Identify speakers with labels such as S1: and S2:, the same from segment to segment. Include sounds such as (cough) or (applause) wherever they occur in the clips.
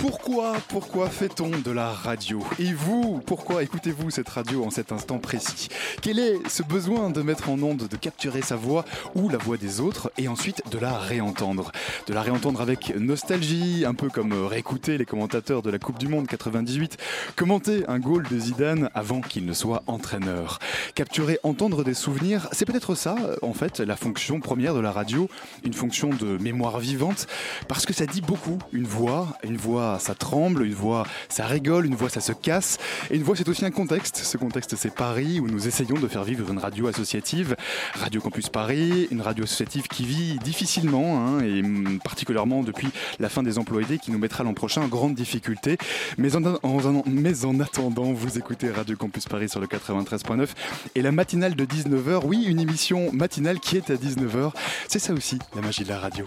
S1: Pourquoi, pourquoi fait-on de la radio Et vous, pourquoi écoutez-vous cette radio en cet instant précis Quel est ce besoin de mettre en onde, de capturer sa voix ou la voix des autres et ensuite de la réentendre De la réentendre avec nostalgie, un peu comme réécouter les commentateurs de la Coupe du Monde 98, commenter un goal de Zidane avant qu'il ne soit entraîneur. Capturer, entendre des souvenirs, c'est peut-être ça, en fait, la fonction première de la radio, une fonction de mémoire vivante, parce que ça dit beaucoup. Une voix, une voix, ça tremble, une voix, ça rigole, une voix, ça se casse, et une voix, c'est aussi un contexte. Ce contexte, c'est Paris, où nous essayons de faire vivre une radio associative, Radio Campus Paris, une radio associative qui vit difficilement, hein, et hum, particulièrement depuis la fin des emplois aidés, qui nous mettra l'an prochain en grande difficulté. Mais en- mais en attendant, vous écoutez Radio Campus Paris sur le 93.9 et la matinale de 19h, oui, une émission matinale qui est à 19h. C'est ça aussi, la magie de la radio.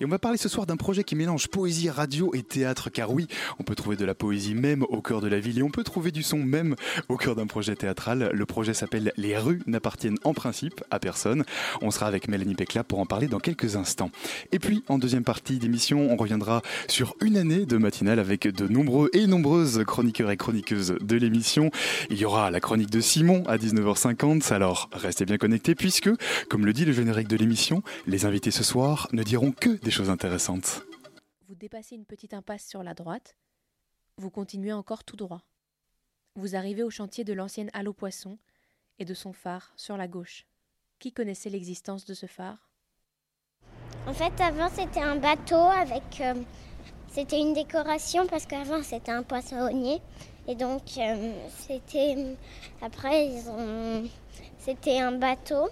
S1: Et on va parler ce soir d'un projet qui mélange poésie, radio et théâtre, car oui, on peut trouver de la poésie même au cœur de la ville et on peut trouver du son même au cœur d'un projet théâtral. Le projet s'appelle Les rues n'appartiennent en principe à personne. On sera avec Mélanie Pécla pour en parler dans quelques instants. Et puis, en deuxième partie d'émission, on reviendra sur une année de matinale avec de nombreux et nombreuses chroniqueurs et chroniqueuses de l'émission. Il y aura la chronique de Simon à 19h50, alors restez bien connectés puisque, comme le dit le générique de l'émission, les invités ce soir ne diront que des choses intéressantes.
S2: Vous dépassez une petite impasse sur la droite. Vous continuez encore tout droit. Vous arrivez au chantier de l'ancienne halle aux poissons et de son phare sur la gauche. Qui connaissait l'existence de ce phare?
S3: En fait, avant, c'était un bateau avec. euh, c'était une décoration parce qu'avant, c'était un poissonnier. Et donc, euh, c'était. Après, ils ont. C'était un bateau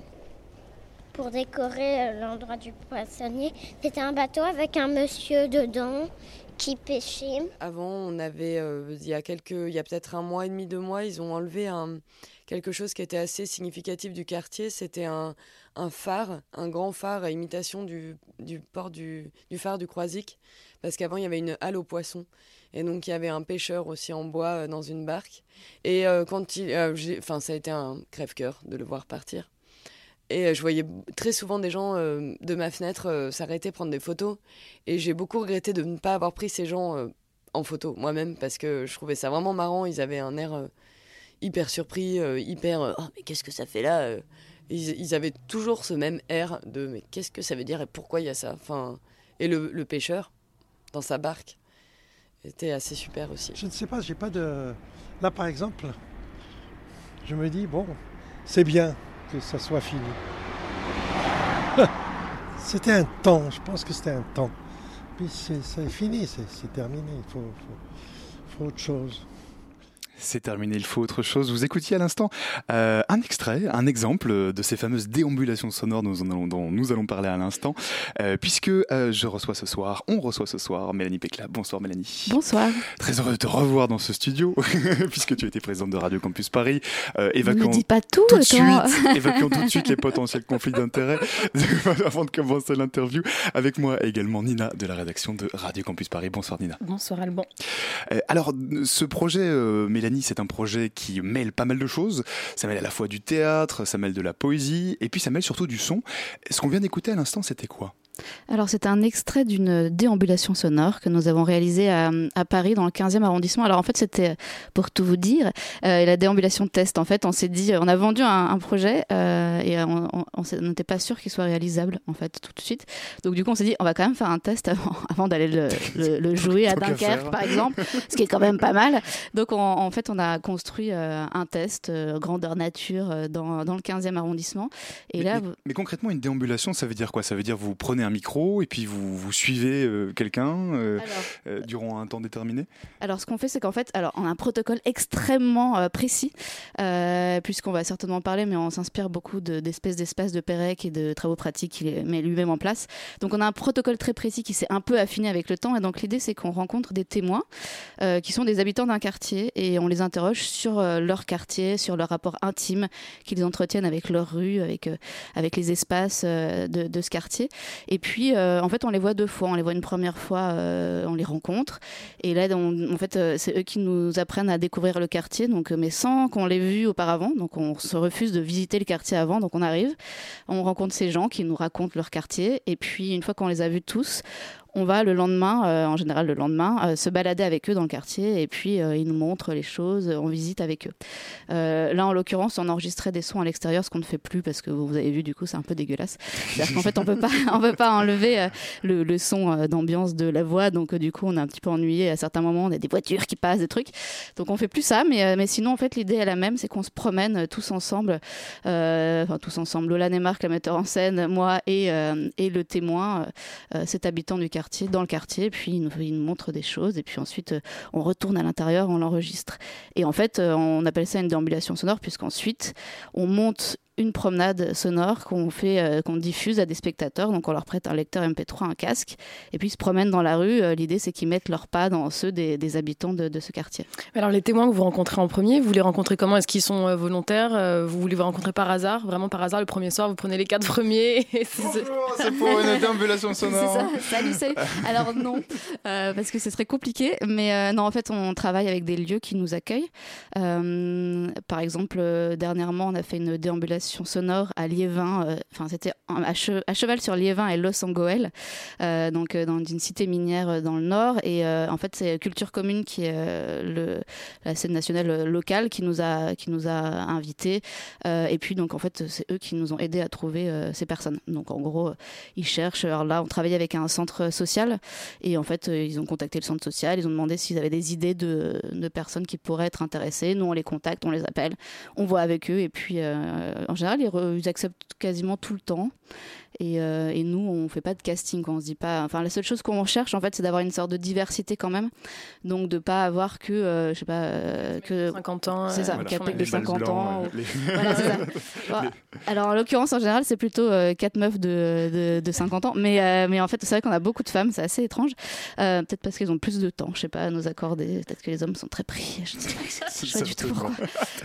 S3: pour décorer euh, l'endroit du poissonnier. C'était un bateau avec un monsieur dedans qui pêchait.
S4: Avant, on avait, euh, il y a quelques, il y a peut-être un mois et demi, deux mois, ils ont enlevé un, quelque chose qui était assez significatif du quartier. C'était un, un phare, un grand phare à imitation du, du port du, phare du Croisic. Parce qu'avant, il y avait une halle aux poissons. Et donc, il y avait un pêcheur aussi en bois euh, dans une barque. Et quand il, enfin, ça a été un crève-cœur de le voir partir. Et euh, je voyais très souvent des gens euh, de ma fenêtre euh, s'arrêter, prendre des photos. Et j'ai beaucoup regretté de ne pas avoir pris ces gens en photo moi-même parce que je trouvais ça vraiment marrant. Ils avaient un air hyper surpris, hyper Oh, mais qu'est-ce que ça fait là ils, ils avaient toujours ce même air de Mais qu'est-ce que ça veut dire et pourquoi il y a ça? Enfin, Et le, le pêcheur, dans sa barque, était assez super aussi.
S5: Je ne sais pas, j'ai pas de. Là, par exemple, je me dis, bon, c'est bien que ça soit fini. (laughs) c'était un temps, je pense que c'était un temps. Puis c'est fini, c'est c'est terminé, il faut, faut- faut autre chose.
S1: C'est terminé, il faut autre chose. Vous écoutiez à l'instant euh, un extrait, un exemple de ces fameuses déambulations sonores dont nous allons, dont nous allons parler à l'instant, euh, puisque euh, je reçois ce soir, on reçoit ce soir Mélanie Pécla. Bonsoir Mélanie.
S6: Bonsoir.
S1: Très heureux de te revoir dans ce studio, (laughs) puisque tu étais présente de Radio Campus Paris, euh,
S6: Ne dis pas tout,
S1: tout de suite, (laughs) évacuons tout de suite les potentiels conflits d'intérêts (laughs) avant de commencer l'interview. Avec moi également Nina de la rédaction de Radio Campus Paris. Bonsoir Nina.
S2: Bonsoir Alban.
S1: Euh, Alors, ce projet, euh, C'est un projet qui mêle pas mal de choses. Ça mêle à la fois du théâtre, ça mêle de la poésie, et puis ça mêle surtout du son. Ce qu'on vient d'écouter à l'instant, c'était quoi?
S7: Alors, c'est un extrait d'une déambulation sonore que nous avons réalisée à, à Paris, dans le 15e arrondissement. Alors, en fait, c'était, pour tout vous dire, euh, la déambulation test. En fait, on s'est dit, on a vendu un, un projet euh, et on n'était pas sûr qu'il soit réalisable, en fait, tout de suite. Donc, du coup, on s'est dit, on va quand même faire un test avant, (laughs) avant d'aller le, le- le jouer à Dunkerque, par exemple, ce qui est quand même pas mal. (laughs) Donc, on- en fait, on a construit euh, un test euh, grandeur nature euh, dans, dans le 15e arrondissement. Et
S1: mais,
S7: là,
S1: mais-
S7: vous-
S1: mais concrètement, une déambulation, ça veut dire quoi? Ça veut dire vous prenez prenez un micro et puis vous, vous suivez quelqu'un durant un temps déterminé
S7: Alors, ce qu'on fait, c'est qu'en fait, alors, on a un protocole extrêmement précis, puisqu'on va certainement parler, mais on s'inspire beaucoup d'espèces d'espaces de Pérec et de travaux pratiques qu'il met lui-même en place. Donc, on a un protocole très précis qui s'est un peu affiné avec le temps. Et donc, l'idée, c'est qu'on rencontre des témoins qui sont des habitants d'un quartier et on les interroge sur leur quartier, sur leur rapport intime qu'ils entretiennent avec leur rue, avec, avec les espaces de, de, ce quartier. Et puis, en fait, on les voit deux fois. On les voit une première fois, on les rencontre. Et là, en fait, c'est eux qui nous apprennent à découvrir le quartier, donc, mais sans qu'on l'ait vu auparavant. Donc, on se refuse de visiter le quartier avant. Donc, on arrive, on rencontre ces gens qui nous racontent leur quartier. Et puis, une fois qu'on les a vus tous, on va le lendemain, euh, en général le lendemain, euh, se balader avec eux dans le quartier et puis euh, ils nous montrent les choses, on visite avec eux. là, en l'occurrence, on enregistrait des sons à l'extérieur, ce qu'on ne fait plus parce que vous avez vu, du coup, c'est un peu dégueulasse. C'est-à-dire qu'en fait, on peut pas, (laughs) on peut pas enlever le, son d'ambiance de la voix, donc du coup, on est un petit peu ennuyé. À certains moments, on a des voitures qui passent, des trucs. Donc, on fait plus ça, mais, mais sinon, en fait, l'idée est la même, c'est qu'on se promène tous ensemble, enfin tous ensemble, Lola Nemark, la metteur en scène, moi et, et le témoin, cet habitant du quartier dans le quartier, puis il nous, il nous montre des choses, et puis ensuite euh, on retourne à l'intérieur, on l'enregistre. Et en fait, euh, on appelle ça une déambulation sonore, puisqu'ensuite on monte une promenade sonore qu'on fait, euh, qu'on diffuse à des spectateurs. Donc on leur prête un lecteur MP3, un casque, et puis ils se promènent dans la rue. Euh, l'idée c'est qu'ils mettent leurs pas dans ceux des, habitants de, ce quartier.
S8: Alors les témoins que vous rencontrez en premier, vous les rencontrez comment? Est-ce qu'ils sont euh, volontaires? Vous voulez vous rencontrer par hasard? Vraiment par hasard le premier soir, vous prenez les quatre (laughs) premiers.
S1: c'est pour une déambulation sonore.
S7: C'est ça. Salut, salut. (laughs) Alors non, parce que ce serait compliqué. Mais non, en fait on travaille avec des lieux qui nous accueillent. par exemple, dernièrement on a fait une déambulation sonore à Liévin. Euh, enfin, c'était à, cheval sur Liévin et Los Angoel, euh, donc euh, dans une cité minière dans le nord. Et en fait, c'est Culture Commune qui est la scène nationale locale qui nous a qui nous a invités. et puis donc en fait, c'est eux qui nous ont aidés à trouver ces personnes. Donc en gros, ils cherchent. Alors là, on travaille avec un centre social et en fait, ils ont contacté le centre social. Ils ont demandé s'ils avaient des idées de, de personnes qui pourraient être intéressées. Nous, on les contacte, on les appelle, on voit avec eux et puis en général, ils, acceptent quasiment tout le temps. Euh, et, nous, on fait pas de casting, on se dit pas. Enfin, la seule chose qu'on cherche, en fait, c'est d'avoir une sorte de diversité quand même. Donc, de pas avoir que, euh, je sais pas, euh, que
S8: 50 ans.
S7: C'est ça, (laughs) voilà. de 50 ans. Voilà, ça. (laughs) alors, en l'occurrence, en général, c'est plutôt quatre meufs de, de, 50 ans. Mais, mais en fait, c'est vrai qu'on a beaucoup de femmes, c'est assez étrange. Peut-être parce qu'ils ont plus de temps, je sais pas, à nous accorder. Peut-être que les hommes sont très pris. Je ne sais pas, pas du tout pourquoi.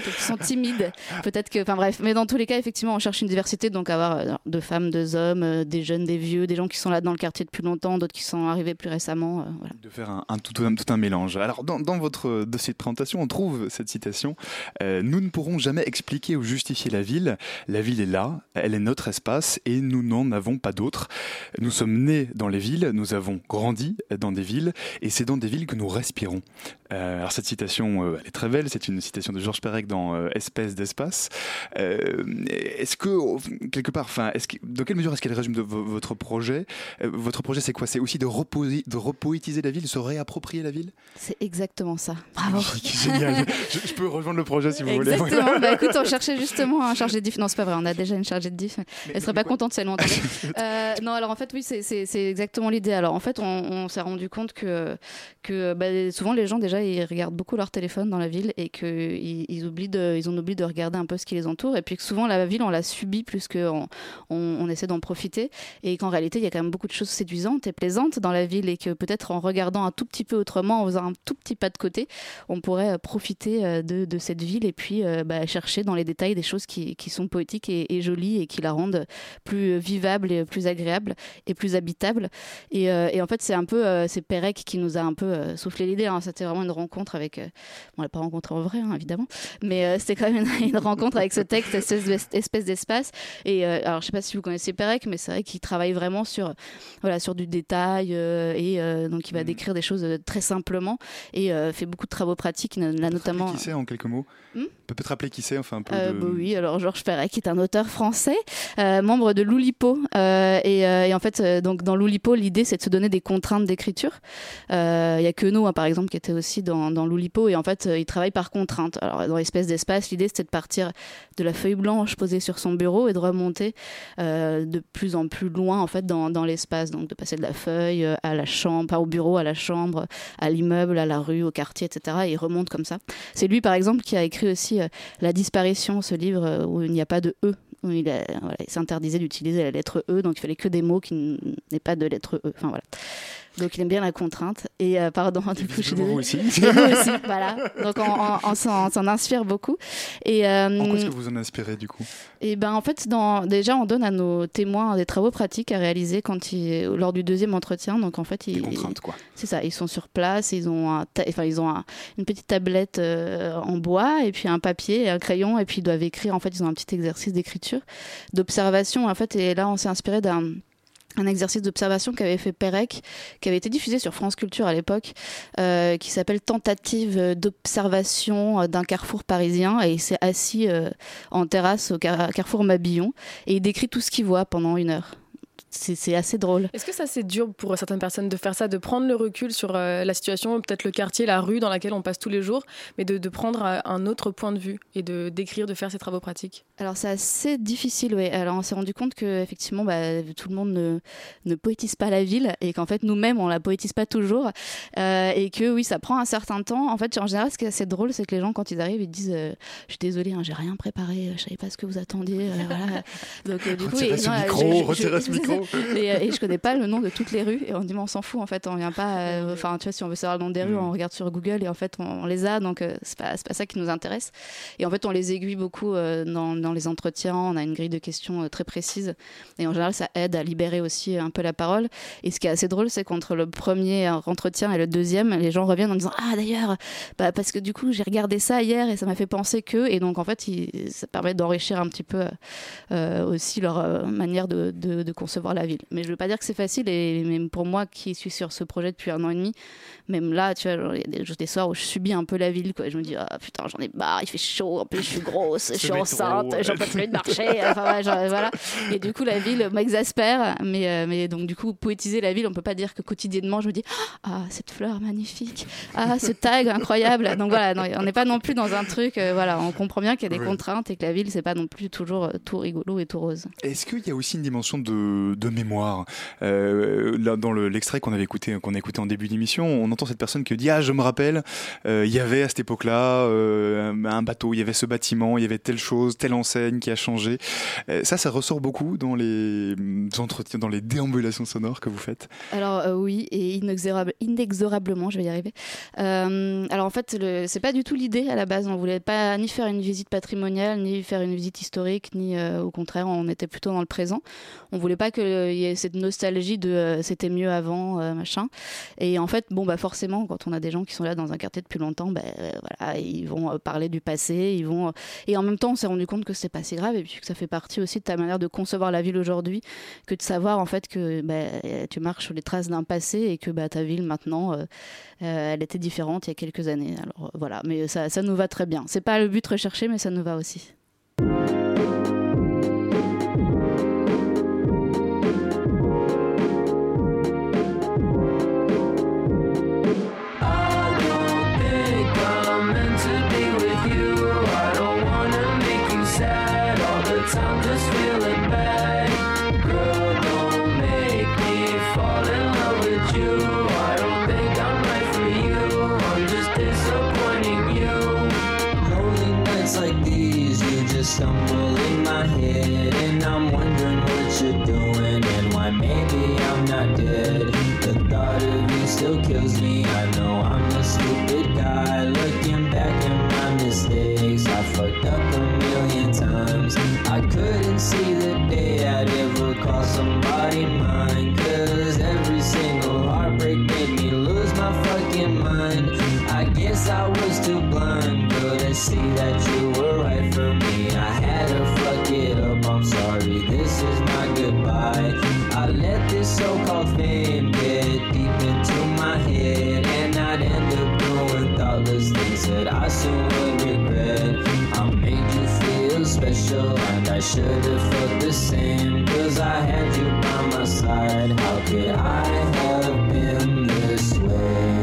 S7: Ils sont timides. Peut-être que, enfin bref. Mais dans tous les cas, effectivement, on cherche une diversité, donc avoir de femmes, de hommes euh, des jeunes, des vieux, des gens qui sont là dans le quartier depuis longtemps, d'autres qui sont arrivés plus récemment. Euh,
S1: de faire un, tout, un, mélange. Alors, dans, votre dossier de présentation, on trouve cette citation euh, Nous ne pourrons jamais expliquer ou justifier la ville. La ville est là, elle est notre espace et nous n'en avons pas d'autre. Nous sommes nés dans les villes, nous avons grandi dans des villes et c'est dans des villes que nous respirons. alors, cette citation, est très belle, c'est une citation de Georges Perec dans Espèce d'espace. Est-ce que, quelque part, enfin, que, dans quelle mesure est-ce qu'elle résume de votre projet? Euh, Votre projet, c'est quoi? C'est aussi de, reposer, de repoétiser la ville, de se réapproprier la ville?
S7: C'est exactement ça. Bravo.
S1: génial. (laughs) je, peux rejoindre le projet si vous voulez.
S7: Exactement. (laughs) bah, écoute, on cherchait justement un chargé de diff. Non, c'est pas vrai, on a déjà une chargée de diff. Elle serait pas contente si elle m'entendait. (laughs) euh, non, alors en fait, oui, c'est exactement l'idée. Alors en fait, on, s'est rendu compte que, que bah, souvent les gens, déjà, ils regardent beaucoup leur téléphone dans la ville et qu'ils ils oublient de, ils ont oublié de regarder un peu ce qui les entoure. Et puis que souvent, la ville, on la subit plus qu'on on, essaie d'en profiter et qu'en réalité il y a quand même beaucoup de choses séduisantes et plaisantes dans la ville et que peut-être en regardant un tout petit peu autrement, en faisant un tout petit pas de côté, on pourrait euh, profiter euh, de, cette ville et puis euh, bah, chercher dans les détails des choses qui, sont poétiques et, jolies et qui la rendent plus vivable et plus agréable et plus habitable. Et, en fait c'est un peu c'est Pérec qui nous a un peu soufflé l'idée. Hein. C'était vraiment une rencontre avec, on l'a pas rencontré en vrai hein, évidemment, mais c'était quand même (laughs) une, rencontre avec ce texte, cette espèce d'espace. Et alors je sais pas si vous connaissez Pérec, mais c'est vrai qu'il travaille vraiment sur, voilà, sur du détail euh, et euh, donc il va mm. décrire des choses euh, très simplement et fait beaucoup de travaux pratiques, là notamment.
S1: Qui c'est en quelques mots hmm peut peut-être rappeler qui c'est, enfin un peu.
S7: Bah oui, alors Georges qui est un auteur français, membre de l'Oulipo. Et, et, en fait, donc dans l'Oulipo, l'idée c'est de se donner des contraintes d'écriture. Il y a que nous, hein, par exemple, qui était aussi dans, dans l'Oulipo, et en fait, il travaille par contrainte. Alors dans l'espèce d'espace, l'idée c'était de partir de la feuille blanche blanche posée sur son bureau et de remonter euh, de plus en plus loin en fait dans, dans l'espace, donc de passer de la feuille euh, à la chambre, au bureau, à la chambre, à l'immeuble, à la rue, au quartier, etc. Et il remonte comme ça. C'est lui par exemple qui a écrit aussi euh, La disparition, ce livre où il n'y a pas de E. Il, il s'interdisait d'utiliser la lettre E, donc il fallait que des mots qui n'aient pas de lettre E. Enfin voilà. Donc il aime bien la contrainte. Et euh, pardon, du coup, je suis
S1: Vous aussi. (laughs)
S7: Aussi, voilà. Donc on, on- on s'en inspire beaucoup. Et, euh,
S1: En quoi est-ce que vous en inspirez du coup?
S7: Et ben en fait, dans, déjà, on donne à nos témoins des travaux pratiques à réaliser quand ils, lors du deuxième entretien. Donc en fait, ils,
S1: contraintes, quoi.
S7: C'est ça. Ils sont sur place. Ils ont, un enfin, ils ont un- une petite tablette euh, en bois et puis un papier et un crayon et puis ils doivent écrire. En fait, ils ont un petit exercice d'écriture, d'observation. En fait, et là, on s'est inspiré d'un un exercice d'observation qu'avait fait Pérec, qui avait été diffusé sur France Culture à l'époque, euh, qui s'appelle Tentative d'observation euh, d'un carrefour parisien. Et il s'est assis euh, en terrasse au car- carrefour Mabillon et il décrit tout ce qu'il voit pendant une heure. C'est assez drôle.
S8: Est-ce que ça c'est dur pour certaines personnes de faire ça, de prendre le recul sur euh, la situation, peut-être le quartier, la rue dans laquelle on passe tous les jours, mais de, de prendre euh, un autre point de vue et de d'écrire, de faire ces travaux pratiques?
S7: Alors c'est assez difficile, oui. Alors on s'est rendu compte que effectivement, bah, tout le monde ne, ne poétise pas la ville et qu'en fait nous-mêmes on la poétise pas toujours Euh, et que oui, ça prend un certain temps. En fait, en général, ce qui est assez drôle, c'est que les gens quand ils arrivent, ils disent euh, "Je suis désolée, hein, j'ai rien préparé, je savais pas ce que vous attendiez." euh, voilà. Donc euh, du coup,
S1: Retirez ce retirez micro.
S7: Et, euh, et je connais pas le nom de toutes les rues et on dit mais on s'en fout en fait, on vient pas. euh, Enfin, tu vois, si on veut savoir le nom des rues, on regarde sur Google et en fait on, on les a, donc euh, c'est pas pas ça qui nous intéresse. Et en fait, on les aiguille beaucoup euh, dans, dans les entretiens. On a une grille de questions euh, très précise. Et en général, ça aide à libérer aussi un peu la parole. Et ce qui est assez drôle, c'est qu'entre le premier euh, entretien et le deuxième, les gens reviennent en disant Ah, d'ailleurs, bah, parce que du coup, j'ai regardé ça hier et ça m'a fait penser que. Et donc, en fait, il- ça permet d'enrichir un petit peu euh, aussi leur euh, manière de, de- de concevoir la ville. Mais je veux pas dire que c'est facile. Et même pour moi, qui suis sur ce projet depuis un an et demi, même là, tu vois, il y a des, des soirs où je subis un peu la ville. Quoi. Je me dis Ah putain, j'en ai marre, il fait chaud, en plus, je suis grosse, je suis enceinte, j'en peux plus de marcher. Enfin, ouais, genre, voilà. Et du coup, la ville m'exaspère. Mais, euh, mais donc, du coup, poétiser la ville, on peut pas dire que quotidiennement, je me dis Ah, cette fleur magnifique. Ah, ce tag incroyable. Donc voilà, non, on n'est pas non plus dans un truc. euh, voilà, on comprend bien qu'il y a des
S1: Oui.
S7: contraintes et que la ville, c'est pas non plus toujours euh, tout rigolo et tout rose.
S1: Est-ce qu'il y a aussi une dimension de, de mémoire? Euh, Là, dans le- l'extrait qu'on avait écouté, qu'on a écouté en début d'émission, on cette personne qui dit ah je me rappelle, euh, il y avait à cette époque-là euh, un bateau, il y avait ce bâtiment, il y avait telle chose, telle enseigne qui a changé. Euh, ça, ça ressort beaucoup dans les mm, entretiens, dans les déambulations sonores que vous faites.
S7: Alors euh, oui, et inexorable- inexorablement, je vais y arriver. Euh, alors en fait, c'est pas du tout l'idée à la base. On voulait pas ni faire une visite patrimoniale, ni faire une visite historique, ni euh, au contraire, on était plutôt dans le présent. On voulait pas qu'il y ait cette nostalgie de euh, c'était mieux avant, euh, machin. Et en fait, bon bah forcément, quand on a des gens qui sont là dans un quartier depuis longtemps, bah, euh, voilà, ils vont euh, parler du passé, ils vont. Et en même temps, on s'est rendu compte que c'est pas si grave et puis que ça fait partie aussi de ta manière de concevoir la ville aujourd'hui, que de savoir en fait que bah, tu marches sur les traces d'un passé et que bah, ta ville maintenant, euh, euh, elle était différente il y a quelques années. Alors voilà, mais ça, ça nous va très bien. C'est pas le but recherché, mais ça nous va aussi.
S9: Stumble in my head, and I'm wondering what you're doing and why maybe I'm not dead. The thought of you still kills me. I know I'm a stupid guy. Looking back at my mistakes, I fucked up a million times. I couldn't see the day I'd ever call somebody mine. Cause every single heartbreak made me lose my fucking mind. I guess I was too blind, but I see that you to fuck it up, I'm sorry. This is my goodbye. I let this so called fame get deep into my head, and I'd end up doing thoughtless things that I soon would regret. I made you feel special, and I should have felt the same. Cause I had you by my side. How could I have been this way?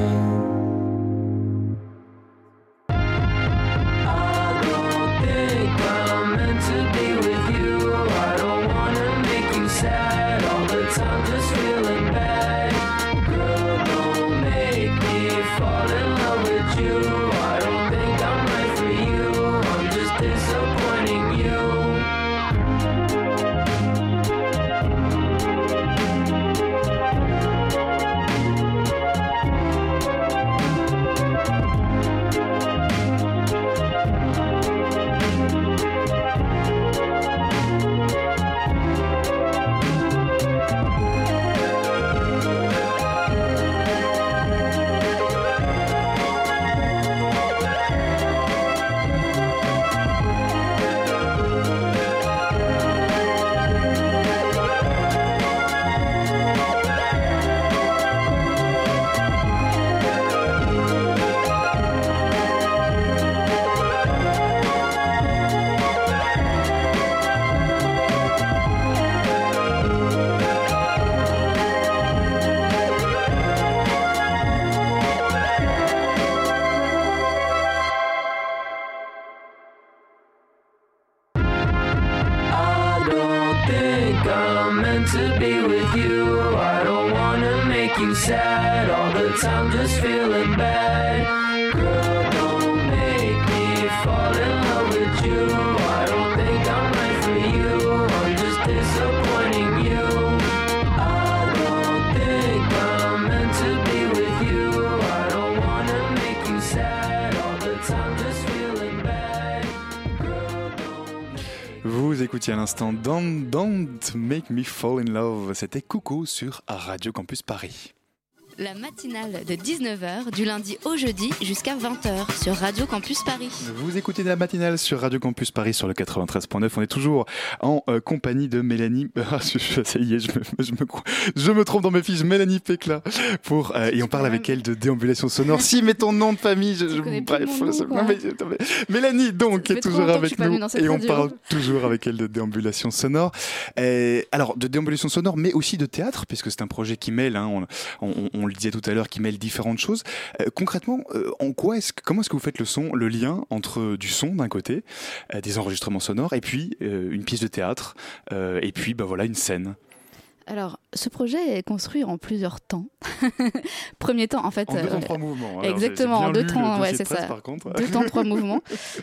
S9: I'm meant to be with you. I don't wanna make you sad all the time, just feeling bad.
S1: Écoutiez à l'instant Don't, Don't Make Me Fall in Love. C'était Coucou sur Radio Campus Paris.
S6: La matinale de 19h du lundi au jeudi jusqu'à 20h sur Radio Campus Paris.
S1: Vous écoutez la matinale sur Radio Campus Paris sur le 93.9. On est toujours en euh, compagnie de Mélanie. (laughs) Ah, je- ça y est, je me, je me, crois- je me trompe dans mes fiches. Mélanie Pécla. Pour, euh, et on parle avec elle de déambulation sonore. si, mais ton nom de famille. Je, bref,
S7: nom,
S1: mais- Mélanie, donc, est toujours avec nous. Et on
S7: radio.
S1: parle toujours avec elle de déambulation sonore. Et, alors, de déambulation sonore, mais aussi de théâtre, puisque c'est un projet qui mêle, hein, on, on- on le disait tout à l'heure, qui mêle différentes choses. Euh, concrètement, euh, en quoi est-ce, comment est-ce que vous faites le son, le lien entre du son d'un côté, euh, des enregistrements sonores, et puis euh, une pièce de théâtre, euh, et puis bah voilà une scène?
S7: Alors, ce projet est construit en plusieurs temps. (laughs) Premier temps, en fait.
S1: En deux temps,
S7: euh,
S1: trois mouvements. Alors,
S7: Exactement, en deux temps, ouais, c'est ça.
S1: par contre.
S7: Deux temps, trois (laughs) mouvements.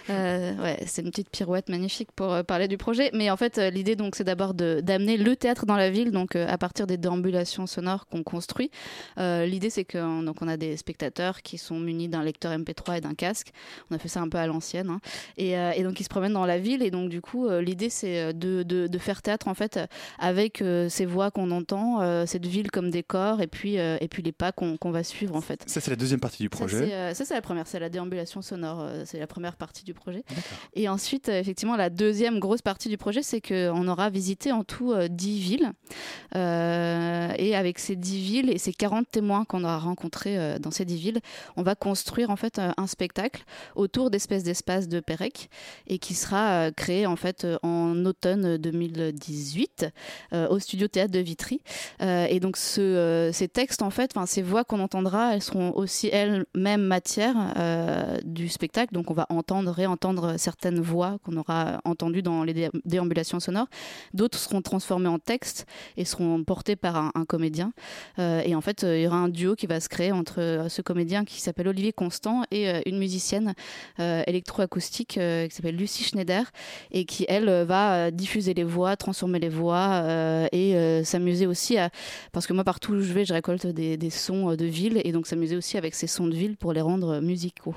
S7: Euh, ouais, c'est une petite pirouette magnifique pour euh, parler du projet. Mais en fait, l'idée, donc, c'est d'abord d'amener le théâtre dans la ville, donc à partir des déambulations sonores qu'on construit. L'idée, c'est qu'on on a des spectateurs qui sont munis d'un lecteur MP3 et d'un casque. On a fait ça un peu à l'ancienne. hein. Et, et donc, ils se promènent dans la ville. Et donc, du coup, l'idée, c'est de, de- de faire théâtre, en fait, avec ces voix qu'on entend, euh, cette ville comme décor, et puis, euh, et puis les pas qu'on va suivre, en fait.
S1: Ça, c'est la deuxième partie du projet.
S7: euh, Ça, c'est la première, c'est la déambulation sonore, c'est la première partie du projet. Et ensuite, effectivement, la deuxième grosse partie du projet, c'est qu'on aura visité en tout euh, 10 villes. Et avec ces 10 villes et ces 40 témoins qu'on aura rencontrés dans ces 10 villes, on va construire en fait un spectacle autour d'espèces d'espaces de Pérec et qui sera créé en fait en automne 2018 euh, au studio théâtre de Vitry. Euh, et donc euh, ces textes en fait, ces voix qu'on entendra, elles seront aussi elles-mêmes matière euh, du spectacle. Donc on va entendre, réentendre certaines voix qu'on aura entendues dans les dé- déambulations sonores. D'autres seront transformées en texte et seront portées par un, comédien. Et en fait, il y aura un duo qui va se créer entre ce comédien qui s'appelle Olivier Constant et une musicienne électroacoustique qui s'appelle Lucie Schneider et qui, elle, va diffuser les voix, transformer les voix et s'amuser aussi à... Parce que moi, partout où je vais, je récolte des, sons euh, de ville et donc s'amuser aussi avec ces sons de ville pour les rendre euh, musicaux.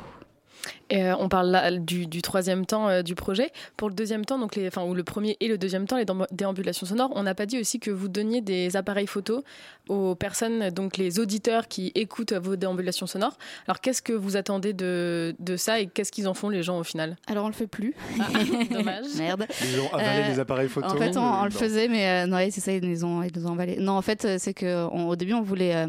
S8: Euh, on parle du, troisième temps du projet. Pour le deuxième temps, donc enfin, ou le premier et le deuxième temps, les déamb- déambulations sonores, on n'a pas dit aussi que vous donniez des appareils photo aux personnes, donc les auditeurs qui écoutent vos déambulations sonores. Alors qu'est-ce que vous attendez de, de ça et qu'est-ce qu'ils en font les gens au final?
S7: Alors on le fait plus. (laughs)
S8: dommage.
S7: Merde.
S1: Ils ont avalé
S7: Euh,
S1: les appareils photo.
S7: En fait, on, on le faisait, mais euh, non, ouais, c'est ça, ils nous ont, ils nous ont avalé. Non, en fait, euh, c'est que on- au début, on voulait euh,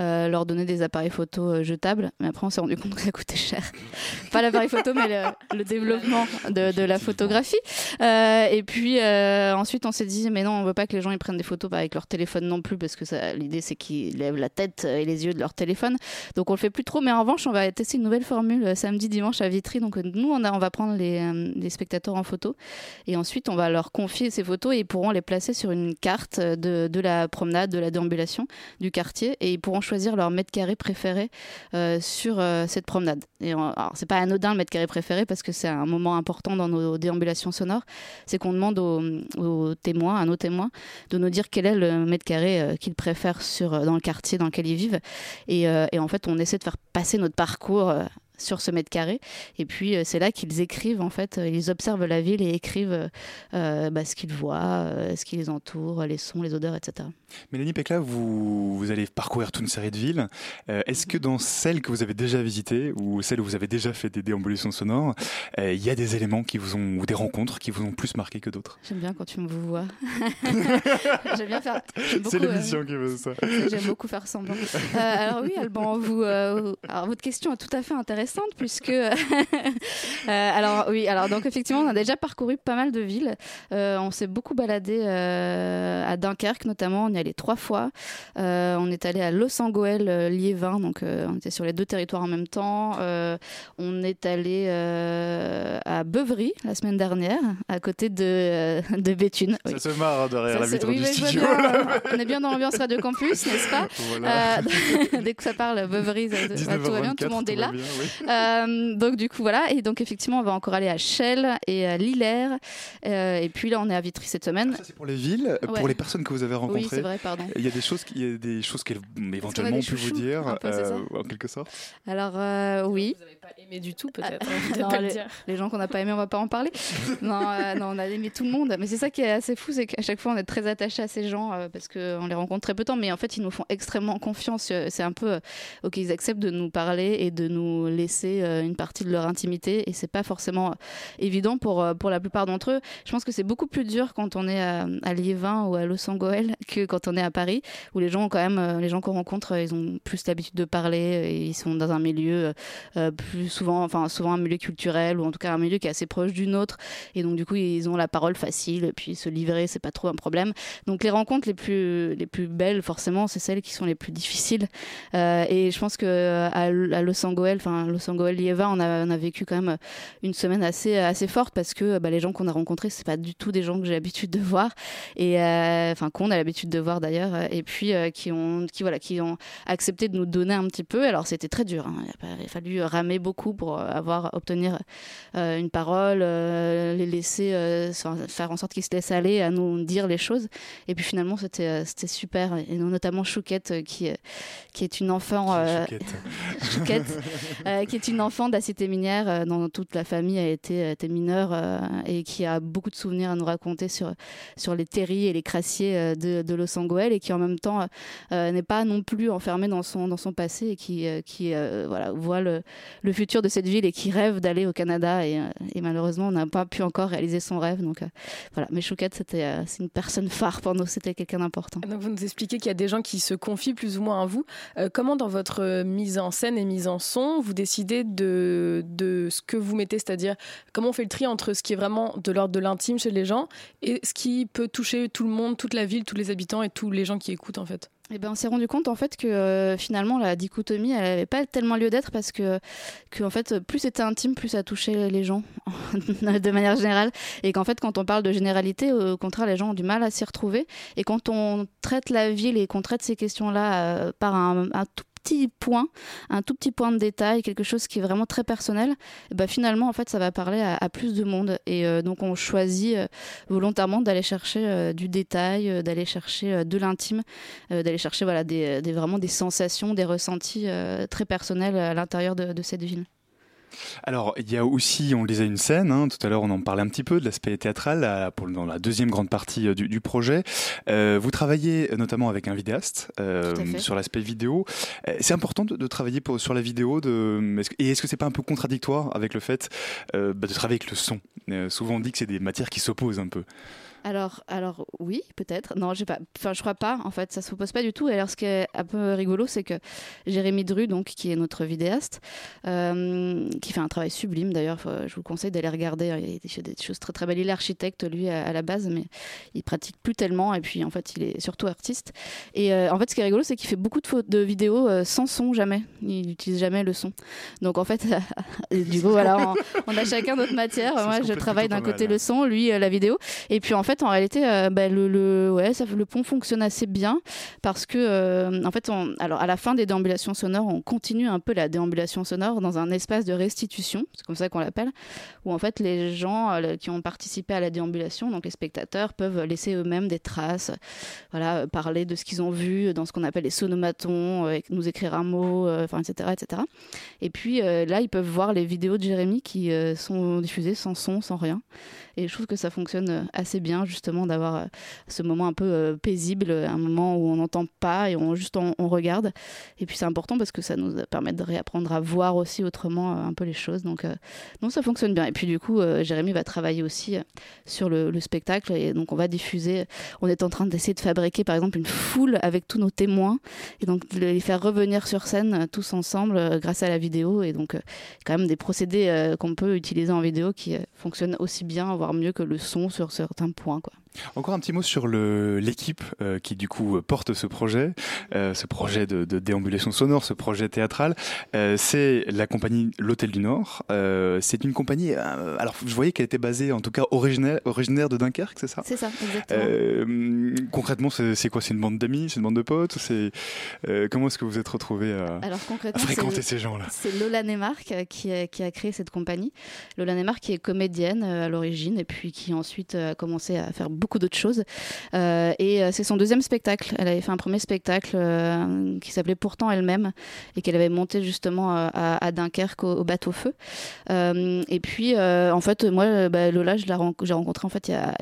S7: euh, leur donner des appareils photo euh, jetables, mais après, on s'est rendu compte que ça coûtait cher. (laughs) Pas l'appareil photo, mais le, le développement de, de la photographie. Euh, et puis euh, ensuite, on s'est dit, mais non, on veut pas que les gens ils prennent des photos avec leur téléphone non plus, parce que ça- l'idée c'est qu'ils lèvent la tête et les yeux de leur téléphone. Donc on le fait plus trop, mais en revanche, on va tester une nouvelle formule euh, samedi, dimanche à Vitry. Donc euh, nous, on, va prendre les, euh, les spectateurs en photo et ensuite on va leur confier ces photos et ils pourront les placer sur une carte de, la promenade, de la déambulation du quartier et ils pourront choisir leur mètre carré préféré euh, sur euh, cette promenade. Et on- c'est pas anodin le mètre carré préféré parce que c'est un moment important dans nos déambulations sonores, c'est qu'on demande aux, aux témoins, à nos témoins, de nous dire quel est le mètre carré euh, qu'ils préfèrent sur, euh, dans le quartier dans lequel ils vivent. Et, euh, et en fait, on essaie de faire passer notre parcours. euh, sur ce mètre carré et puis c'est là qu'ils écrivent en fait ils observent la ville et écrivent bah, ce qu'ils voient ce qui les entoure les sons les odeurs etc
S1: Mélanie Pécla, vous, vous allez parcourir toute une série de villes. Euh, Est-ce que dans celles que vous avez déjà visitées ou celles où vous avez déjà fait des déambulations sonores, euh, il y a des éléments qui vous ont ou des rencontres qui vous ont plus marqué que d'autres?
S7: J'aime bien quand tu me vois (laughs) j'aime bien faire
S1: C'est
S7: beaucoup, euh,
S1: l'émission qui veut ça.
S7: J'aime beaucoup faire semblant. Euh, alors oui, Alban, vous, euh, alors votre question est tout à fait intéressante puisque, (laughs) euh, alors oui, alors donc effectivement, on a déjà parcouru pas mal de villes. Euh, on s'est beaucoup baladé euh, à Dunkerque notamment. On y est allé trois fois. Euh, on est allé à Los Angeles, euh, Liévin, donc euh, on était sur les deux territoires en même temps. Euh, on est allé euh, à Beuvry la semaine dernière, à côté de, euh, de Béthune. Oui.
S1: Ça se marre hein, derrière
S7: Ça,
S1: la
S7: c'est-
S1: vitre
S7: oui,
S1: du studio.
S7: bien, on est bien dans l'ambiance Radio Campus, n'est-ce pas?
S1: Voilà.
S7: Euh, (laughs) Dès que ça parle Beuvry, ça- ça- tout va bien, tout le
S1: 19h24,
S7: monde est là.
S1: bien, oui.
S7: Euh, donc du coup voilà, et donc effectivement on va encore aller à Chelles et à Lillers, Euh, et puis là on est à Vitry cette semaine.
S1: Pour les villes,
S7: Ouais.
S1: pour les personnes que vous avez rencontrées.
S7: Vrai, pardon.
S1: Il y a des choses, qui- il y a des choses qu'elles éventuellement pu vous dire,
S7: peu,
S1: euh, en quelque sorte.
S7: Alors euh, oui.
S8: Pas aimé du tout peut-être.
S7: Ah, (laughs)
S8: on peut
S7: non,
S8: pas le
S7: les,
S8: dire.
S7: les gens qu'on n'a pas aimés, on va pas en parler. (laughs) non, euh, non, on a aimé tout le monde. Mais c'est ça qui est assez fou, c'est qu'à chaque fois on est très attaché à ces gens euh, parce qu'on les rencontre très peu de temps, mais en fait ils nous font extrêmement confiance. C'est un peu, euh, ok, ils acceptent de nous parler et de nous laisser euh, une partie de leur intimité, et c'est pas forcément évident pour pour la plupart d'entre eux. Je pense que c'est beaucoup plus dur quand on est à, à Liévin ou à Los Angeles que quand on est à Paris, où les gens ont quand même, euh, les gens qu'on rencontre, euh, ils ont plus l'habitude de parler, et ils sont dans un milieu euh, plus souvent, enfin souvent un milieu culturel ou en tout cas un milieu qui est assez proche du nôtre, et donc du coup ils ont la parole facile, et puis se livrer c'est pas trop un problème. Donc les rencontres les plus les plus belles forcément, c'est celles qui sont les plus difficiles. Et je pense que à, Los Angeles, enfin Los Angeles Lieva, on a, on a vécu quand même une semaine assez assez forte parce que bah, les gens qu'on a rencontrés c'est pas du tout des gens que j'ai l'habitude de voir et enfin qu'on a l'habitude de voir d'ailleurs et puis euh, qui ont qui voilà qui ont accepté de nous donner un petit peu. Alors c'était très dur hein. il, a fallu ramer beaucoup pour euh, avoir obtenir euh, une parole euh, les laisser euh, faire en sorte qu'ils se laissent aller à nous dire les choses. Et puis finalement c'était euh, c'était super. Et notamment Chouquette euh, qui euh, qui est une enfant euh, (laughs) Chouquette, euh, qui est une enfant de la cité minière euh, dont toute la famille a été, été mineure euh, et qui a beaucoup de souvenirs à nous raconter sur, sur les terris et les crassiers euh, de, de Los Angeles et qui en même temps euh, n'est pas non plus enfermé dans son, dans son passé et qui, euh, qui euh, voilà, voit le, le futur de cette ville et qui rêve d'aller au Canada et, euh, malheureusement on n'a pas pu encore réaliser son rêve. Donc euh, voilà. Mais Chouquette c'était euh, c'est une personne phare pour nous. C'était quelqu'un d'important.
S8: Vous nous expliquez qu'il y a des gens qui se confient plus ou moins à vous. Euh, comment dans votre euh, mise en scène et mise en son, vous décidez de, de ce que vous mettez, c'est-à-dire comment on fait le tri entre ce qui est vraiment de l'ordre de l'intime chez les gens et ce qui peut toucher tout le monde, toute la ville, tous les habitants tous les gens qui écoutent en fait.
S7: Eh ben, on s'est rendu compte en fait que euh, finalement la dichotomie elle n'avait pas tellement lieu d'être parce que, en fait plus c'était intime plus ça touchait les gens (laughs) de manière générale. Et qu'en fait quand on parle de généralité au contraire les gens ont du mal à s'y retrouver. Et quand on traite la ville et qu'on traite ces questions là par un, un tout petit point, un tout petit point de détail, quelque chose qui est vraiment très personnel, eh ben finalement en fait ça va parler à, plus de monde et euh, donc on choisit euh, volontairement d'aller chercher euh, du détail, d'aller chercher de l'intime, d'aller chercher voilà des, vraiment des sensations, des ressentis très personnels à l'intérieur de cette ville.
S1: Alors, il y a aussi, on le disait, une scène. hein, tout à l'heure, on en parlait un petit peu de l'aspect théâtral là, pour, dans la deuxième grande partie euh, du, du projet. Euh, vous travaillez notamment avec un vidéaste euh, sur l'aspect vidéo. C'est important de, de travailler pour, sur la vidéo. De, que- et est-ce que c'est pas un peu contradictoire avec le fait euh, bah, de travailler avec le son? Souvent, on dit que c'est des matières qui s'opposent un peu.
S7: Alors, alors oui, peut-être. Non, j'ai pas. Enfin, je crois pas. En fait, ça se pose pas du tout. Et alors, ce qui est un peu rigolo, c'est que Jérémy Dru, donc, qui est notre vidéaste, euh, qui fait un travail sublime. D'ailleurs, faut- je vous conseille d'aller regarder. Il fait des choses très très belles. Il est architecte lui à, à la base, mais il pratique plus tellement. Et puis, en fait, il est surtout artiste. Et euh, en fait, ce qui est rigolo, c'est qu'il fait beaucoup de, fautes- de vidéos euh, sans son, jamais. Il n'utilise jamais le son. Donc, en fait, (laughs) du coup, voilà, on, on a chacun notre matière. Moi, je travaille d'un côté
S10: mal,
S7: le son, lui euh, la vidéo. Et puis en fait, en réalité, euh, bah, le, ouais, le pont fonctionne assez bien parce que, euh, en fait, alors à la fin des déambulations sonores, on continue un peu la déambulation sonore dans un espace de restitution, c'est comme ça qu'on l'appelle, où en fait les gens euh, qui ont participé à la déambulation, donc les spectateurs, peuvent laisser eux-mêmes des traces, voilà, parler de ce qu'ils ont vu dans ce qu'on appelle les sonomatons, nous écrire un mot, etc., etc. Et puis là, ils peuvent voir les vidéos de Jérémy qui sont diffusées sans son, sans rien. Et je trouve que ça fonctionne assez bien, justement, d'avoir euh, ce moment un peu euh, paisible, un moment où on n'entend pas et on juste on, regarde. Et puis c'est important parce que ça nous permet de réapprendre à voir aussi autrement euh, un peu les choses. Donc, euh, donc ça fonctionne bien. Et puis du coup, euh, Jérémy va travailler aussi euh, sur le, le spectacle et donc on va diffuser. On est en train d'essayer de fabriquer par exemple une foule avec tous nos témoins et donc de les faire revenir sur scène euh, tous ensemble euh, grâce à la vidéo. Et donc euh, quand même des procédés euh, qu'on peut utiliser en vidéo qui euh, fonctionnent aussi bien, voire mieux que le son sur certains points. Point. Quoi.
S1: Encore un petit mot sur l'équipe euh, qui du coup porte ce projet, euh, ce projet de, de déambulation sonore, ce projet théâtral. Euh, c'est la compagnie L'Hôtel du Nord. C'est une compagnie. alors je voyais qu'elle était basée, en tout cas originaire, originaire de Dunkerque, c'est ça?
S7: C'est ça, exactement.
S1: Concrètement, c'est quoi? C'est une bande d'amis? C'est une bande de potes? C'est comment est-ce que vous êtes retrouvés à,
S7: Alors
S1: à
S7: concrètement,
S1: fréquenter ces gens-là?
S7: C'est Lola Neymark qui a, qui a créé cette compagnie. Lola Neymark qui est comédienne à l'origine et puis qui ensuite a commencé à faire beaucoup d'autres choses. Euh, et euh, c'est son deuxième spectacle. Elle avait fait un premier spectacle euh, qui s'appelait Pourtant elle-même et qu'elle avait monté justement à, Dunkerque au, au bateau-feu. Euh, et puis en fait, moi, bah, Lola, je l'ai ren- j'ai rencontré en fait il y a,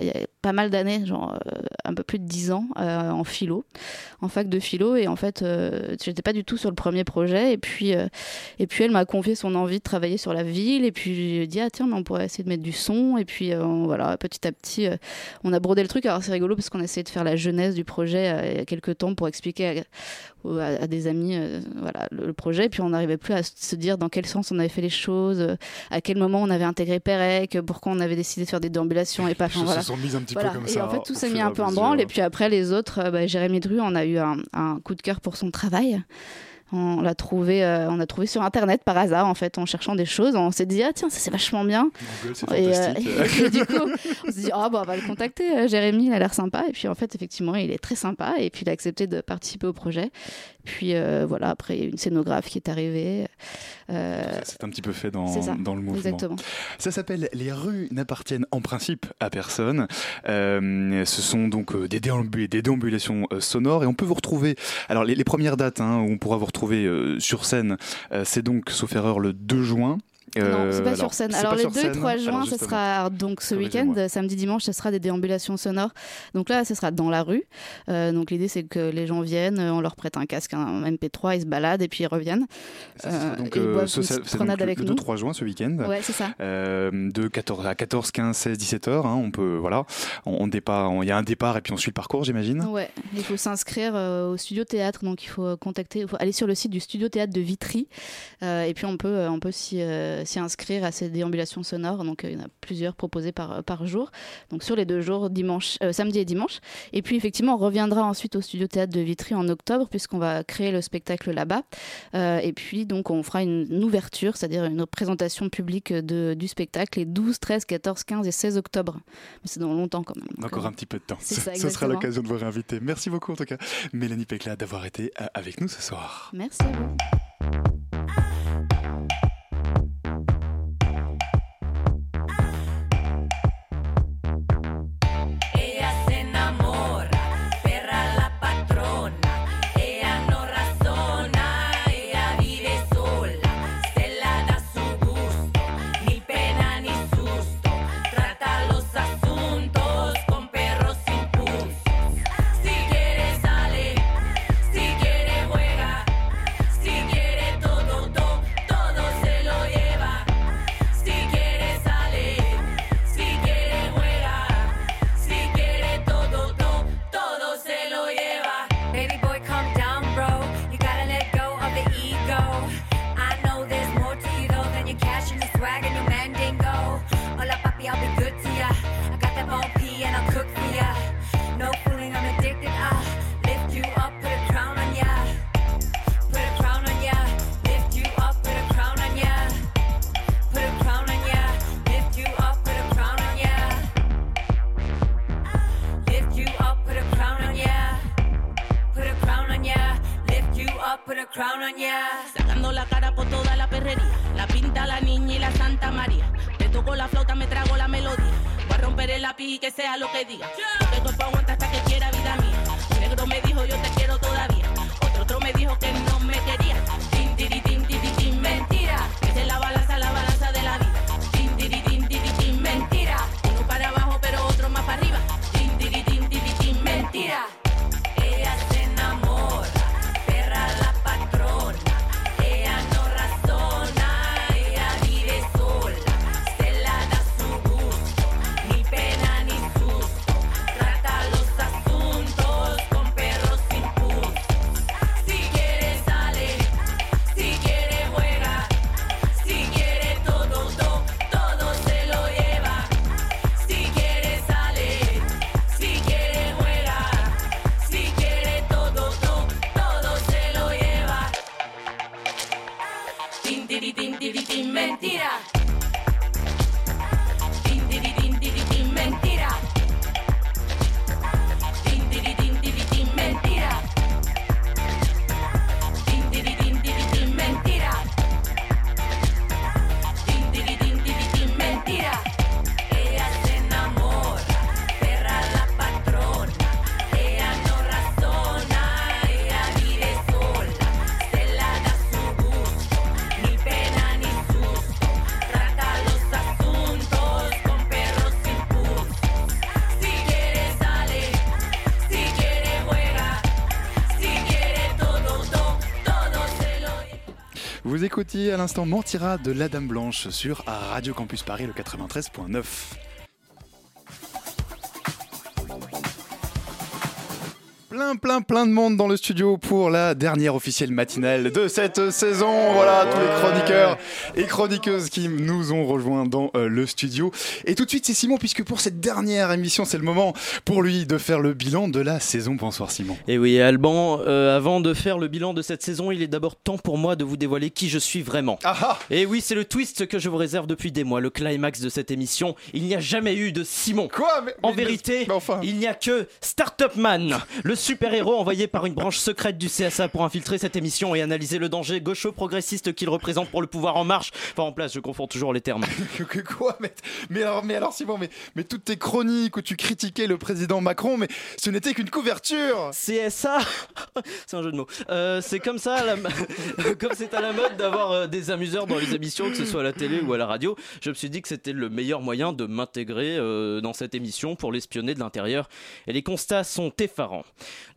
S7: pas mal d'années, genre un peu plus de dix ans, en philo, en fac de philo. Et en fait, j'étais pas du tout sur le premier projet. Et puis, et puis elle m'a confié son envie de travailler sur la ville. Et puis j'ai dit, ah tiens, mais on pourrait essayer de mettre du son. Et puis voilà, petit à petit, on a brodé le truc. Alors c'est rigolo parce qu'on a essayé de faire la jeunesse du projet euh, il y a quelques temps pour expliquer à, à- à des amis euh, voilà, le, le projet. Puis on n'arrivait plus à se dire dans quel sens on avait fait les choses, euh, à quel moment on avait intégré Pérec, pourquoi on avait décidé de faire des déambulations et pas.
S1: Choses
S7: voilà.
S1: se sont mises un petit peu
S7: Voilà.
S1: comme
S7: Et
S1: ça,
S7: en fait, tout s'est mis un peu en branle. Et puis après, les autres, euh, bah, Jérémy Dru, on a eu un, un coup de cœur pour son travail. On l'a trouvé, euh, on a trouvé sur internet par hasard en fait, en cherchant des choses. On s'est dit ah tiens ça c'est vachement bien.
S1: Google,
S7: Et, euh, (laughs) et du coup on s'est dit ah bah on va le contacter. euh, Jérémy il a l'air sympa et puis en fait effectivement il est très sympa et puis il a accepté de participer au projet. Puis euh, voilà après une scénographe qui est arrivée.
S1: C'est un petit peu fait dans,
S7: ça,
S1: dans le mouvement.
S7: exactement.
S1: Ça s'appelle Les rues n'appartiennent en principe à personne. Ce sont donc des, déambu- des déambulations sonores et on peut vous retrouver. Alors les, les premières dates hein, où on pourra vous retrouver euh, sur scène, euh, c'est donc sauf erreur le 2 juin.
S7: Non,
S1: Euh,
S7: c'est pas
S1: alors,
S7: sur scène. Alors les
S1: sur
S7: 2 et
S1: scène.
S7: 3 juin,
S1: Alors,
S7: ce sera donc ce week-end, samedi dimanche, ce sera des déambulations sonores. Donc là, ce sera dans la rue. Euh, donc l'idée c'est que les gens viennent, euh, on leur prête un casque, un MP3, ils se baladent et puis ils reviennent.
S1: Ça,
S7: Euh,
S1: donc,
S7: et ils boivent
S1: ce-
S7: une
S1: c'est
S7: petite
S1: c'est donc
S7: promenade
S1: le,
S7: avec
S1: le
S7: nous.
S1: 2-3 juin ce week-end.
S7: Ouais, c'est ça.
S1: Euh, de 14 à 14, 15, 16, 17 heures. hein, on peut, voilà, on, on il y a un départ et puis on suit le parcours, j'imagine.
S7: Ouais, il faut s'inscrire au studio théâtre, donc il faut contacter, il faut aller sur le site du studio théâtre de Vitry, et puis on peut, on peut s'y s'y inscrire à ces déambulations sonores. Donc euh, il y en a plusieurs proposées par par jour, donc sur les deux jours, dimanche, euh, samedi et dimanche. Et puis effectivement, on reviendra ensuite au studio théâtre de Vitry en octobre, puisqu'on va créer le spectacle là-bas. Euh, et puis donc on fera une, une ouverture, c'est-à-dire une présentation publique de, du spectacle les 12, 13, 14, 15 et 16 octobre. Mais c'est dans longtemps quand même.
S1: Encore un petit peu de temps.
S7: ça, (laughs)
S1: ce sera l'occasion de vous réinviter. Merci beaucoup en tout cas, Mélanie Pecla, d'avoir été avec nous ce soir.
S7: Merci à vous.
S1: Vous à l'instant Mentira de la Dame Blanche sur Radio Campus Paris le 93.9. Plein, plein, plein de monde dans le studio pour la dernière officielle matinale de cette saison. Voilà, tous les chroniqueurs et chroniqueuses qui nous ont rejoints dans euh, le studio. Et tout de suite, c'est Simon, puisque pour cette dernière émission, c'est le moment pour lui de faire le bilan de la saison. Bonsoir Simon.
S11: Et oui, Alban, euh, avant de faire le bilan de cette saison, il est d'abord temps pour moi de vous dévoiler qui je suis vraiment. Et oui, c'est le twist que je vous réserve depuis des mois, le climax de cette émission. Il n'y a jamais eu de Simon.
S1: Quoi
S11: En vérité, il n'y a que Startup Man, le super-héros envoyé par une branche secrète du CSA pour infiltrer cette émission et analyser le danger gaucho-progressiste qu'il représente pour le pouvoir en marche. Enfin, en place, je confonds toujours les termes. (laughs)
S1: Que quoi mais, mais alors, mais alors Simon, mais, mais toutes tes chroniques où tu critiquais le président Macron, mais ce n'était qu'une couverture
S11: CSA (laughs) C'est un jeu de mots. Euh, c'est comme ça, à la- (laughs) comme c'est à la mode d'avoir euh, des amuseurs dans les émissions, que ce soit à la télé ou à la radio, je me suis dit que c'était le meilleur moyen de m'intégrer euh, dans cette émission pour l'espionner de l'intérieur. Et les constats sont effarants.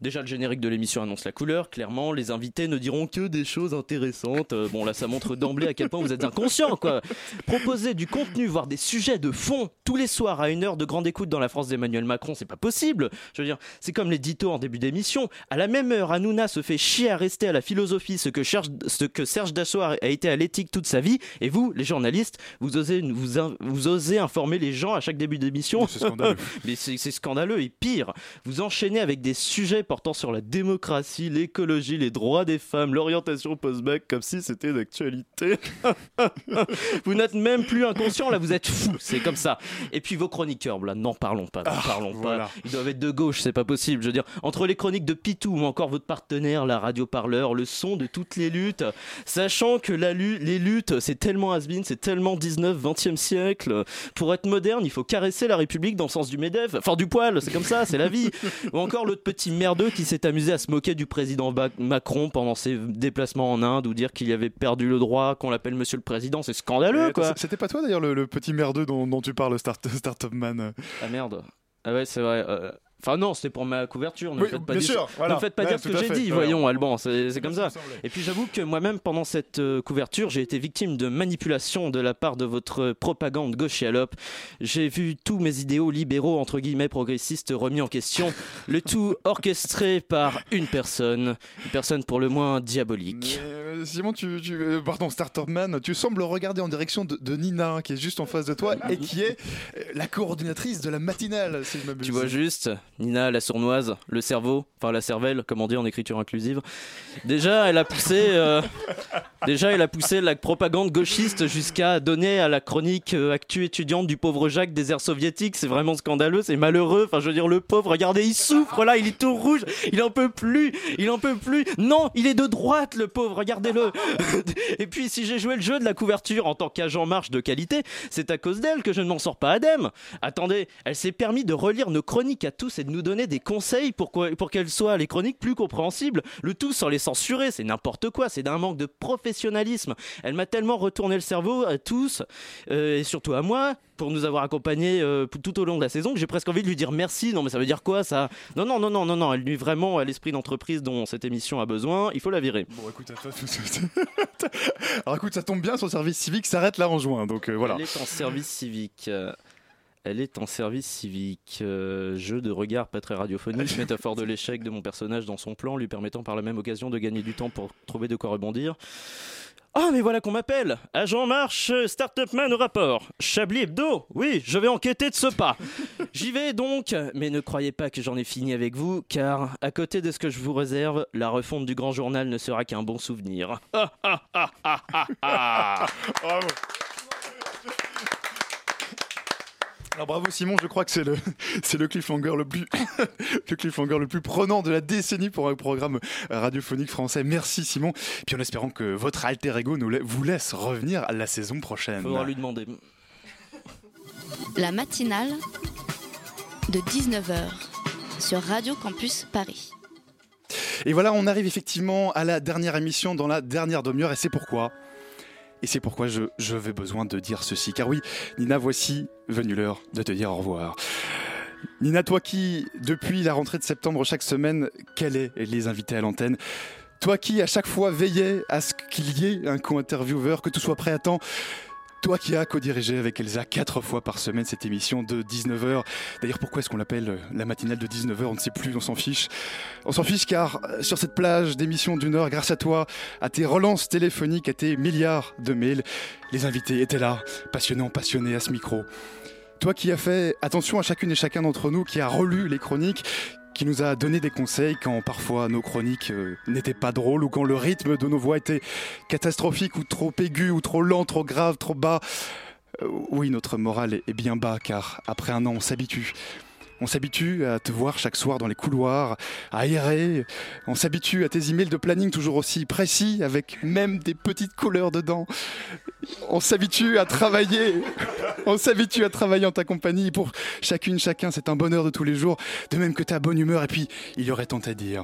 S11: Déjà, le générique de l'émission annonce la couleur. Clairement, les invités ne diront que des choses intéressantes. Bon, là, ça montre d'emblée à quel point vous êtes inconscient, quoi. Proposer du contenu, voire des sujets de fond tous les soirs à une heure de grande écoute dans la France d'Emmanuel Macron, c'est pas possible. Je veux dire, c'est comme l'édito en début d'émission. À la même heure, Hanouna se fait chier à rester à la philosophie, ce que, cherche, ce que Serge Dassault a été à l'éthique toute sa vie. Et vous, les journalistes, vous osez, vous, vous osez informer les gens à chaque début d'émission.
S1: C'est scandaleux. (laughs)
S11: Mais c'est c'est scandaleux. Et pire, vous enchaînez avec des sujets portant sur la démocratie, l'écologie, les droits des femmes, l'orientation post-bac, comme si c'était d'actualité. (laughs) (laughs) vous n'êtes même plus inconscient, là, vous êtes fou. C'est comme ça. Et puis vos chroniqueurs, là, n'en parlons pas, n'en parlons
S1: voilà.
S11: pas. Ils doivent être de gauche, c'est pas possible. Je veux dire, entre les chroniques de Pitou ou encore votre partenaire, la radio parleur, le son de toutes les luttes, sachant que la lu- les luttes, c'est tellement has c'est tellement 19, 20e siècle. Pour être moderne, il faut caresser la République dans le sens du MEDEF, enfin du poil, c'est comme ça, c'est la vie. (laughs) Ou encore l'autre petit merdeux qui s'est amusé à se moquer du président Macron pendant ses déplacements en Inde ou dire qu'il avait perdu le droit qu'on l'appelle monsieur le président, c'est scandaleux quoi.
S1: C'était pas toi d'ailleurs le, le petit merdeux dont, dont tu parles, Start, Startup Man
S11: Ah merde. Ah ouais, c'est vrai. euh, Enfin non, c'était pour ma couverture. Ne
S1: Oui,
S11: faites pas
S1: bien
S11: dire,
S1: sûr, voilà.
S11: ne faites pas
S1: Ouais,
S11: dire ce que j'ai dit.
S1: Ouais,
S11: Voyons,
S1: on-
S11: Alban, c'est comme
S1: Ça.
S11: Et puis j'avoue que moi-même, pendant cette euh, couverture, j'ai été victime de manipulation de la part de votre propagande gauchialope. J'ai vu tous mes idéaux libéraux, entre guillemets, progressistes, remis en question. (laughs) Le tout orchestré par une personne. Une personne pour le moins diabolique.
S1: Mais, euh, Simon, tu, tu- euh, pardon, Startup Man, tu sembles regarder en direction de, de Nina, qui est juste en face de toi et qui est la coordinatrice de la matinale, si je m'abuse.
S11: Tu vois juste, Nina la sournoise, le cerveau, enfin la cervelle, comme on dit en écriture inclusive. Déjà, elle a poussé, euh, déjà, elle a poussé la propagande gauchiste jusqu'à donner à la chronique euh, actu étudiante du pauvre Jacques des airs soviétiques. C'est vraiment scandaleux, c'est malheureux. Enfin, je veux dire, le pauvre, regardez, il souffre là, il est tout rouge, il en peut plus, il en peut plus. Non, il est de droite, le pauvre, regardez-le. (laughs) Et puis, si j'ai joué le jeu de la couverture en tant qu'agent marche de qualité, c'est à cause d'elle que je ne m'en sors pas indemne. Attendez, elle s'est permis de relire nos chroniques à tous et de nous donner des conseils pour, quoi- pour qu'elles soient les chroniques plus compréhensibles. Le tout sans les censurer, c'est n'importe quoi, c'est d'un manque de professionnalisme. Elle m'a tellement retourné le cerveau à tous, euh, et surtout à moi, pour nous avoir accompagnés euh, tout au long de la saison, que j'ai presque envie de lui dire merci. Non, mais ça veut dire quoi ça? Non, non, non, non, non, non, elle nuit vraiment à l'esprit d'entreprise dont cette émission a besoin. Il faut la virer.
S1: Bon, écoute, attends, (laughs) Alors écoute, ça tombe bien, son service civique s'arrête là en juin, donc euh, voilà.
S11: Elle est en service civique. Elle est en service civique. euh, jeu de regard pas très radiophonique, (laughs) métaphore de l'échec de mon personnage dans son plan, lui permettant par la même occasion de gagner du temps pour trouver de quoi rebondir. Ah, mais voilà qu'on m'appelle Agent Marche, Startup Man au rapport. Chablis Hebdo Oui, je vais enquêter de ce pas. J'y vais donc, mais ne croyez pas que j'en ai fini avec vous, car à côté de ce que je vous réserve, la refonte du grand journal ne sera qu'un bon souvenir. (laughs) Ah, ah, ah, ah, ah, ah.
S1: Bravo. Alors bravo Simon, je crois que c'est le (laughs) c'est le cliffhanger le plus (laughs) le cliffhanger le plus prenant de la décennie pour un programme radiophonique français. Merci Simon. Puis en espérant que votre alter ego nous la- vous laisse revenir à la saison prochaine.
S11: Faudra lui demander.
S6: La matinale de 19h sur Radio Campus Paris.
S1: Et voilà, on arrive effectivement à la dernière émission dans la dernière demi-heure et c'est pourquoi et c'est pourquoi je, je vais besoin de dire ceci. Car oui, Nina, voici venu l'heure de te dire au revoir. Nina, toi qui, depuis la rentrée de septembre chaque semaine, quel est les invités à l'antenne Toi qui à chaque fois veillais à ce qu'il y ait un co-intervieweur, que tout soit prêt à temps. Toi qui as co-dirigé avec Elsa quatre fois par semaine cette émission de 19h. D'ailleurs, pourquoi est-ce qu'on l'appelle euh, la matinale de 19h On ne sait plus, on s'en fiche. On s'en fiche car euh, sur cette plage d'émissions d'une heure, grâce à toi, à tes relances téléphoniques, à tes milliards de mails, les invités étaient là, passionnants, passionnés à ce micro. Toi qui as fait attention à chacune et chacun d'entre nous, qui a relu les chroniques, qui nous a donné des conseils quand parfois nos chroniques euh, n'étaient pas drôles ou quand le rythme de nos voix était catastrophique ou trop aigu ou trop lent, trop grave, trop bas. Euh, oui, notre morale est- est bien bas car après un an, on s'habitue. On s'habitue à te voir chaque soir dans les couloirs, à errer. On s'habitue à tes emails de planning toujours aussi précis, avec même des petites couleurs dedans. On s'habitue à travailler. On s'habitue à travailler en ta compagnie. Pour chacune, chacun, c'est un bonheur de tous les jours. De même que ta bonne humeur. Et puis, il y aurait tant à dire.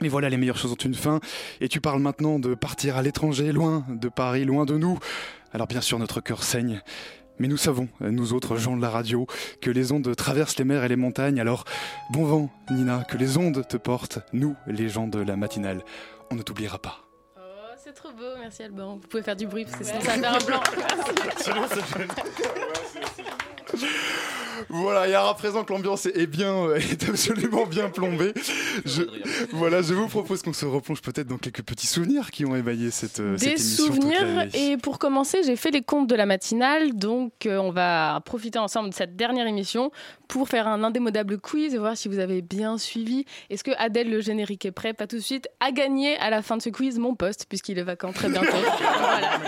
S1: Mais voilà, les meilleures choses ont une fin. Et tu parles maintenant de partir à l'étranger, loin de Paris, loin de nous. Alors bien sûr, notre cœur saigne. Mais nous savons, nous autres gens de la radio, que les ondes traversent les mers et les montagnes. Alors, bon vent, Nina, que les ondes te portent, nous, les gens de la matinale. On ne t'oubliera pas.
S8: Oh, c'est trop beau, merci Alban. Vous pouvez faire du bruit parce que sinon ça va faire un blanc. (laughs)
S1: Sinon, ça fait- (laughs) Voilà, et à présent que l'ambiance est bien, euh, (laughs) est absolument bien plombée, je, voilà, je vous propose qu'on se replonge peut-être dans quelques petits souvenirs qui ont émaillé cette, euh, cette
S8: Des
S1: émission toute
S8: souvenirs et pour commencer j'ai fait les comptes de la matinale donc euh, on va profiter ensemble de cette dernière émission pour faire un indémodable quiz et voir si vous avez bien suivi. Est-ce que Adèle le générique est prêt? Pas tout de suite. À gagner à la fin de ce quiz mon poste puisqu'il est vacant très bientôt. (laughs) Voilà.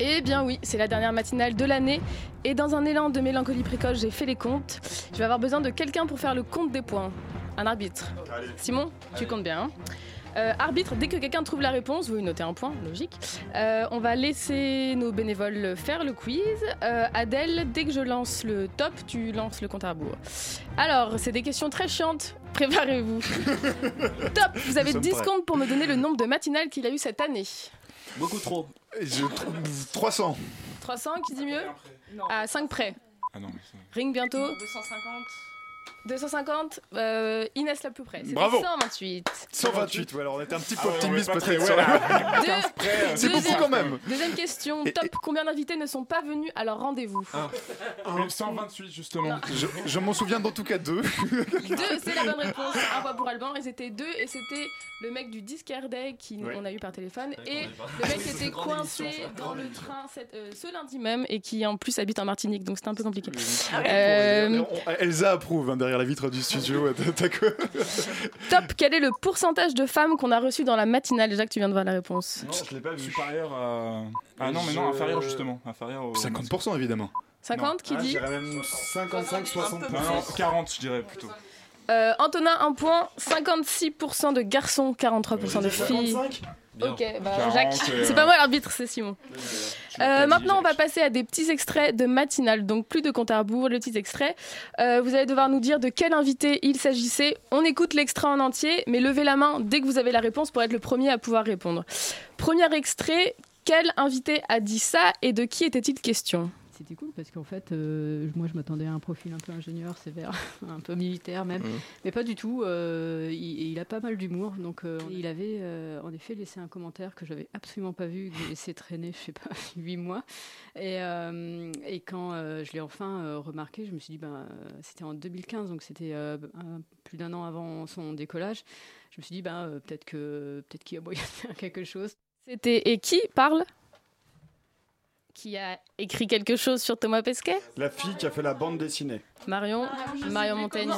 S8: Eh bien oui, c'est la dernière matinale de l'année et dans un élan de mélancolie précoce, j'ai fait les comptes. Je vais avoir besoin de quelqu'un pour faire le compte des points. Un arbitre. Simon, tu comptes bien. hein Euh, arbitre, dès que quelqu'un trouve la réponse, vous notez un point, logique. Euh, on va laisser nos bénévoles faire le quiz. Euh, Adèle, dès que je lance le top, tu lances le compte à rebours. Alors, c'est des questions très chiantes. Préparez-vous. (laughs) top Vous avez
S1: Nous sommes
S8: 10
S1: prêts.
S8: secondes pour me donner le nombre de matinales qu'il a eu cette année.
S11: Beaucoup trop.
S1: Je trouve 300.
S8: 300, qui dit mieux À 5 près.
S1: Ah non,
S8: Ring bientôt.
S12: 250.
S8: 250, euh, Inès la plus près. C'était
S1: Bravo.
S8: 128.
S1: 128, ouais, alors on était un petit peu
S13: Ah
S1: optimiste peut-être.
S13: ouais, (laughs)
S1: la-
S13: là.
S8: Deux-
S1: C'est beaucoup quand même.
S8: Deuxième question,
S1: Et-
S8: top. Combien d'invités ne sont pas venus à leur rendez-vous
S13: Ah. Mais 128 justement.
S1: Je, je m'en souviens dans tout cas deux. (laughs)
S8: Deux, c'est la bonne réponse. Un point pour Alban. Ils étaient deux et c'était le mec du disque Day qui
S1: Ouais.
S8: on a eu par téléphone et le mec (laughs) qui était coincé
S1: émission,
S8: dans le train cette- euh, ce lundi même et qui en plus habite en Martinique donc c'était un peu compliqué.
S1: Ah
S8: Euh,
S1: Elsa approuve hein, derrière la vitre du studio. T'as quoi (laughs)
S8: top. Quel est le pourcentage de femmes qu'on a reçu dans la matinale Déjà que tu viens de voir la réponse.
S13: Non, je l'ai pas vu. Supérieur à. Ah non, mais non, inférieur justement. Inférieur au.
S1: 50% évidemment.
S8: 50 qui dit
S13: même 55, 60. Non, non, 40 je dirais plutôt.
S8: Euh, Antonin, un point. 56% de garçons, 43% de filles.
S13: 55?
S8: Ok, bah
S13: 40,
S8: Jacques. (laughs)
S13: euh,
S8: C'est pas moi l'arbitre, c'est Simon. Euh, maintenant, on va passer à des petits extraits de matinale. Donc, plus de compte à rebours, le petit extrait. Euh, vous allez devoir nous dire de quel invité il s'agissait. On écoute l'extrait en entier, mais levez la main dès que vous avez la réponse pour être le premier à pouvoir répondre. Premier extrait. Quel invité a dit ça et de qui était-il question?
S14: C'était cool parce qu'en fait, euh, moi je m'attendais à un profil un peu ingénieur, sévère, (laughs) un peu militaire même,
S11: Mhm.
S14: mais pas du tout. euh, il, il a pas mal d'humour, donc euh, il avait euh, en effet laissé un commentaire que j'avais absolument pas vu, que j'ai laissé traîner, je sais pas, (laughs) huit mois. Et, euh, et quand euh, je l'ai enfin euh, remarqué, je me suis dit, ben, c'était en 2015, donc c'était euh, plus d'un an avant son décollage. Je me suis dit, ben, euh, peut-être que peut-être qu'il y a moyen de faire quelque chose.
S8: C'était et qui parle? Qui a écrit quelque chose sur Thomas Pesquet
S15: La fille qui a fait la bande dessinée.
S8: Marion, Marion Montaigne.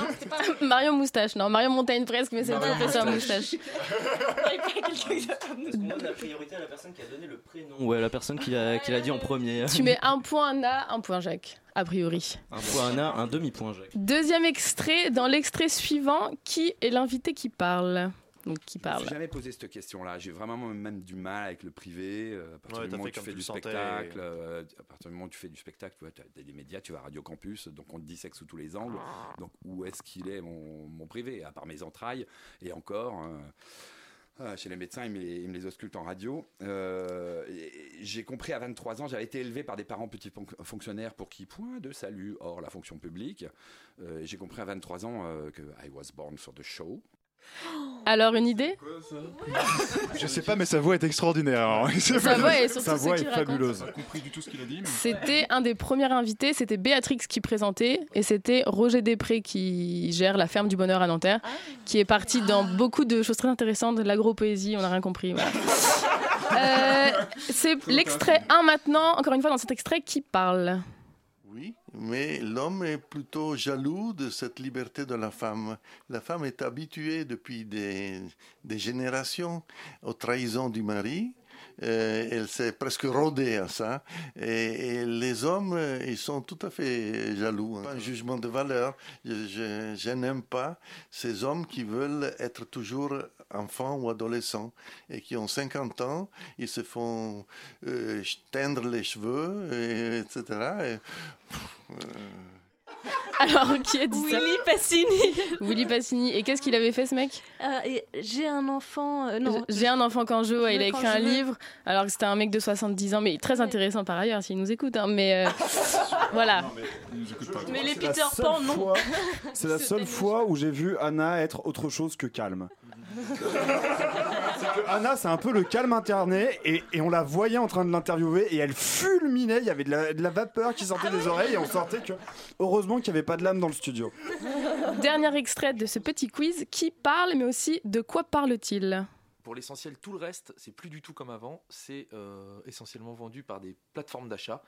S8: (laughs) Marion Moustache, non, Marion Montaigne presque, mais c'est le
S11: Marion
S8: professeur
S11: Moustache. (laughs) On donne la priorité à la personne qui a donné le prénom. Ouais, la personne qui l'a qui l'a dit en premier.
S8: Tu mets un point Anna, un point Jacques, a priori.
S11: Un point Anna, un demi-point Jacques.
S8: Deuxième extrait, dans l'extrait suivant, qui est l'invité qui parle? Donc qui
S16: Je me
S8: parle
S16: suis jamais posé cette question-là. J'ai vraiment même du mal avec le privé. euh, À partir
S17: Ouais,
S16: du moment où tu fais
S17: tu
S16: du spectacle, euh, à partir du moment où tu fais du spectacle, tu vois, as des médias, tu vas à Radio Campus, donc on te dissèque sous tous les angles. Donc où est-ce qu'il est mon, mon privé À part mes entrailles, et encore. euh, ah, chez les médecins, ils me les, ils me les auscultent en radio. Euh, j'ai compris à 23 ans, j'avais été élevé par des parents petits fon- fonctionnaires pour qui point de salut hors la fonction publique. Euh, j'ai compris à 23 ans euh, que I was born for the show. (gasps)
S8: Alors, une idée? (laughs)
S18: Je sais pas, mais sa voix est extraordinaire. hein.
S8: Sa voix (laughs) surtout
S18: Sa voix est fabuleuse.
S13: J'ai pas compris du tout ce qu'il a dit. mais-
S8: C'était un des premiers invités, c'était Béatrix qui présentait, et c'était Roger Després qui gère la ferme du bonheur à Nanterre, qui est parti dans beaucoup de choses très intéressantes, de l'agropoésie, on n'a rien compris. voilà. (laughs) Euh, c'est l'extrait 1 maintenant, encore une fois dans cet extrait, qui parle.
S17: Mais l'homme est plutôt jaloux de cette liberté de la femme. La femme est habituée depuis des, générations aux trahisons du mari. Euh, elle s'est presque rodée à ça. Et, les hommes, euh, ils sont tout à fait jaloux. hein. Un jugement de valeur. Je n'aime pas ces hommes qui veulent être toujours enfants ou adolescents et qui ont 50 ans, ils se font euh, teindre les cheveux, et, etc. Et, pff, euh,
S8: Alors, qui a dit ça
S19: Willy Passini. (laughs)
S8: Willy Passini. Et qu'est-ce qu'il avait fait ce mec?
S19: Euh, J'ai un enfant. euh, non.
S8: J'ai un enfant quand je
S19: Je
S8: il a écrit un livre, alors que c'était un mec de 70 ans, mais très intéressant par ailleurs s'il nous écoute. hein, mais euh, (laughs) (laughs) voilà.
S19: Mais les
S15: C'est la
S19: Peter Pan, non.
S15: C'est la seule fois où j'ai vu Anna être autre chose que calme. C'est que Anna, c'est un peu le calme interné, et, et on la voyait en train de l'interviewer, et elle fulminait, il y avait de la, de la vapeur qui sortait des oreilles, et on sortait que, heureusement qu'il n'y avait pas de lame dans le studio.
S8: Dernier extrait de ce petit quiz. Qui parle, mais aussi de quoi parle-t-il?
S20: Pour l'essentiel, tout le reste, c'est plus du tout comme avant. C'est euh, essentiellement vendu par des plateformes d'achat.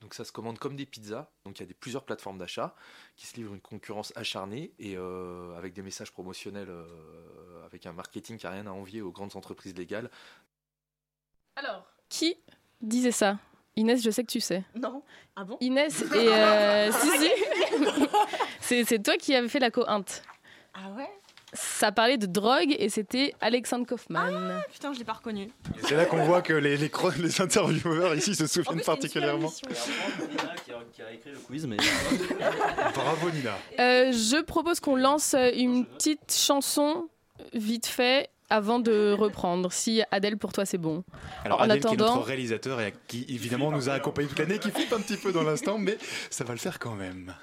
S20: Donc ça se commande comme des pizzas. Donc il y a des, plusieurs plateformes d'achat qui se livrent une concurrence acharnée et euh, avec des messages promotionnels, euh, avec un marketing qui n'a rien à envier aux grandes entreprises légales.
S8: Alors, qui disait ça? Inès, je sais que tu sais.
S19: Non. Ah bon?
S8: Inès et euh, (laughs) si si, (laughs) c'est toi qui avais fait la co-int.
S19: Ah ouais?
S8: Ça parlait de drogue et c'était Alexandre Kaufman.
S19: Putain, je l'ai pas reconnu.
S18: C'est là qu'on voit que les, les, les intervieweurs ici se souviennent particulièrement.
S11: qui a écrit le quiz, mais. (laughs)
S18: Bravo Nina.
S8: Euh, je propose qu'on lance une petite chanson vite fait avant de reprendre. Si Adèle pour toi c'est bon.
S18: Alors
S8: en
S18: Adèle qui est
S8: attendant,
S18: notre réalisateur et qui évidemment nous a accompagnés toute l'année, qui flippe un petit peu dans l'instant, mais ça va le faire quand même.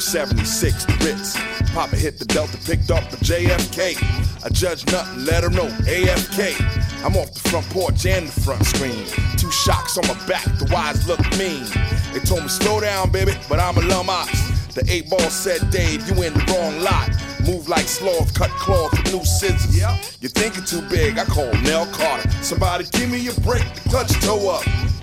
S21: 76, the Ritz. Papa hit the Delta, picked up the JFK. I judge nothing, let her know AFK. I'm off the front porch and the front screen. Two shocks on my back, the wise look mean. They told me slow down, baby, but I'm a lum ox. The eight ball said, Dave, you in the wrong lot. Move like sloth, cut cloth with new scissors. You're thinking too big, I call Nell Carter. Somebody give me a break, the clutch toe up.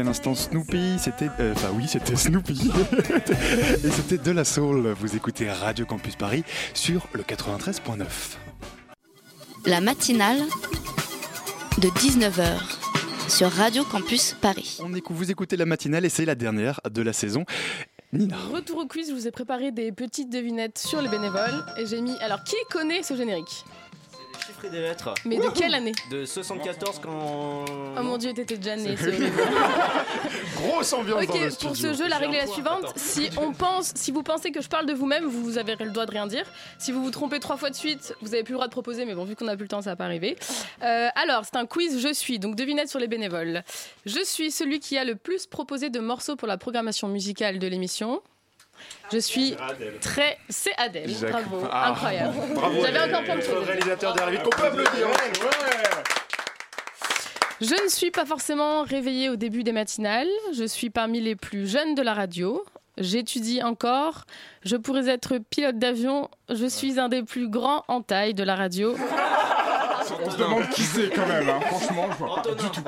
S1: à l'instant Snoopy, c'était... euh, Enfin oui, c'était Snoopy. (laughs) Et c'était de la soul. Vous écoutez Radio Campus Paris sur le 93.9.
S6: La matinale de 19h sur Radio Campus Paris.
S1: On écoute, vous écoutez la matinale et c'est la dernière de la saison. Nina.
S8: Retour au quiz, je vous ai préparé des petites devinettes sur les bénévoles et j'ai mis. Alors, qui connaît ce générique?
S11: Chiffrer des lettres.
S8: Mais de quelle année
S11: De 74 quand.
S8: Oh mon dieu, t'étais déjà né. (laughs)
S1: Grosse ambiance dans le
S8: Ok, pour
S1: studio.
S8: ce jeu, la règle est la suivante.
S11: attends.
S8: Si on pense, si vous pensez que je parle de vous-même, vous avez le droit de rien dire. Si vous vous trompez trois fois de suite, vous avez plus le droit de proposer, mais bon, vu qu'on a plus le temps, ça va pas arriver. Euh, alors, c'est un quiz Je suis, donc devinette sur les bénévoles. Je suis celui qui a le plus proposé de morceaux pour la programmation musicale de l'émission. Je suis très. C'est Adèle. Bravo,
S15: Ah.
S8: incroyable.
S15: Bravo,
S8: J'avais encore plein de choses.
S15: réalisateur derrière qu'on peut applaudir.
S8: Je ne suis pas forcément réveillée au début des matinales. Je suis parmi les plus jeunes de la radio. J'étudie encore. Je pourrais être pilote d'avion. Je suis un des plus grands en taille de la radio.
S13: On se demande qui c'est quand même, hein. franchement, je vois pas du tout.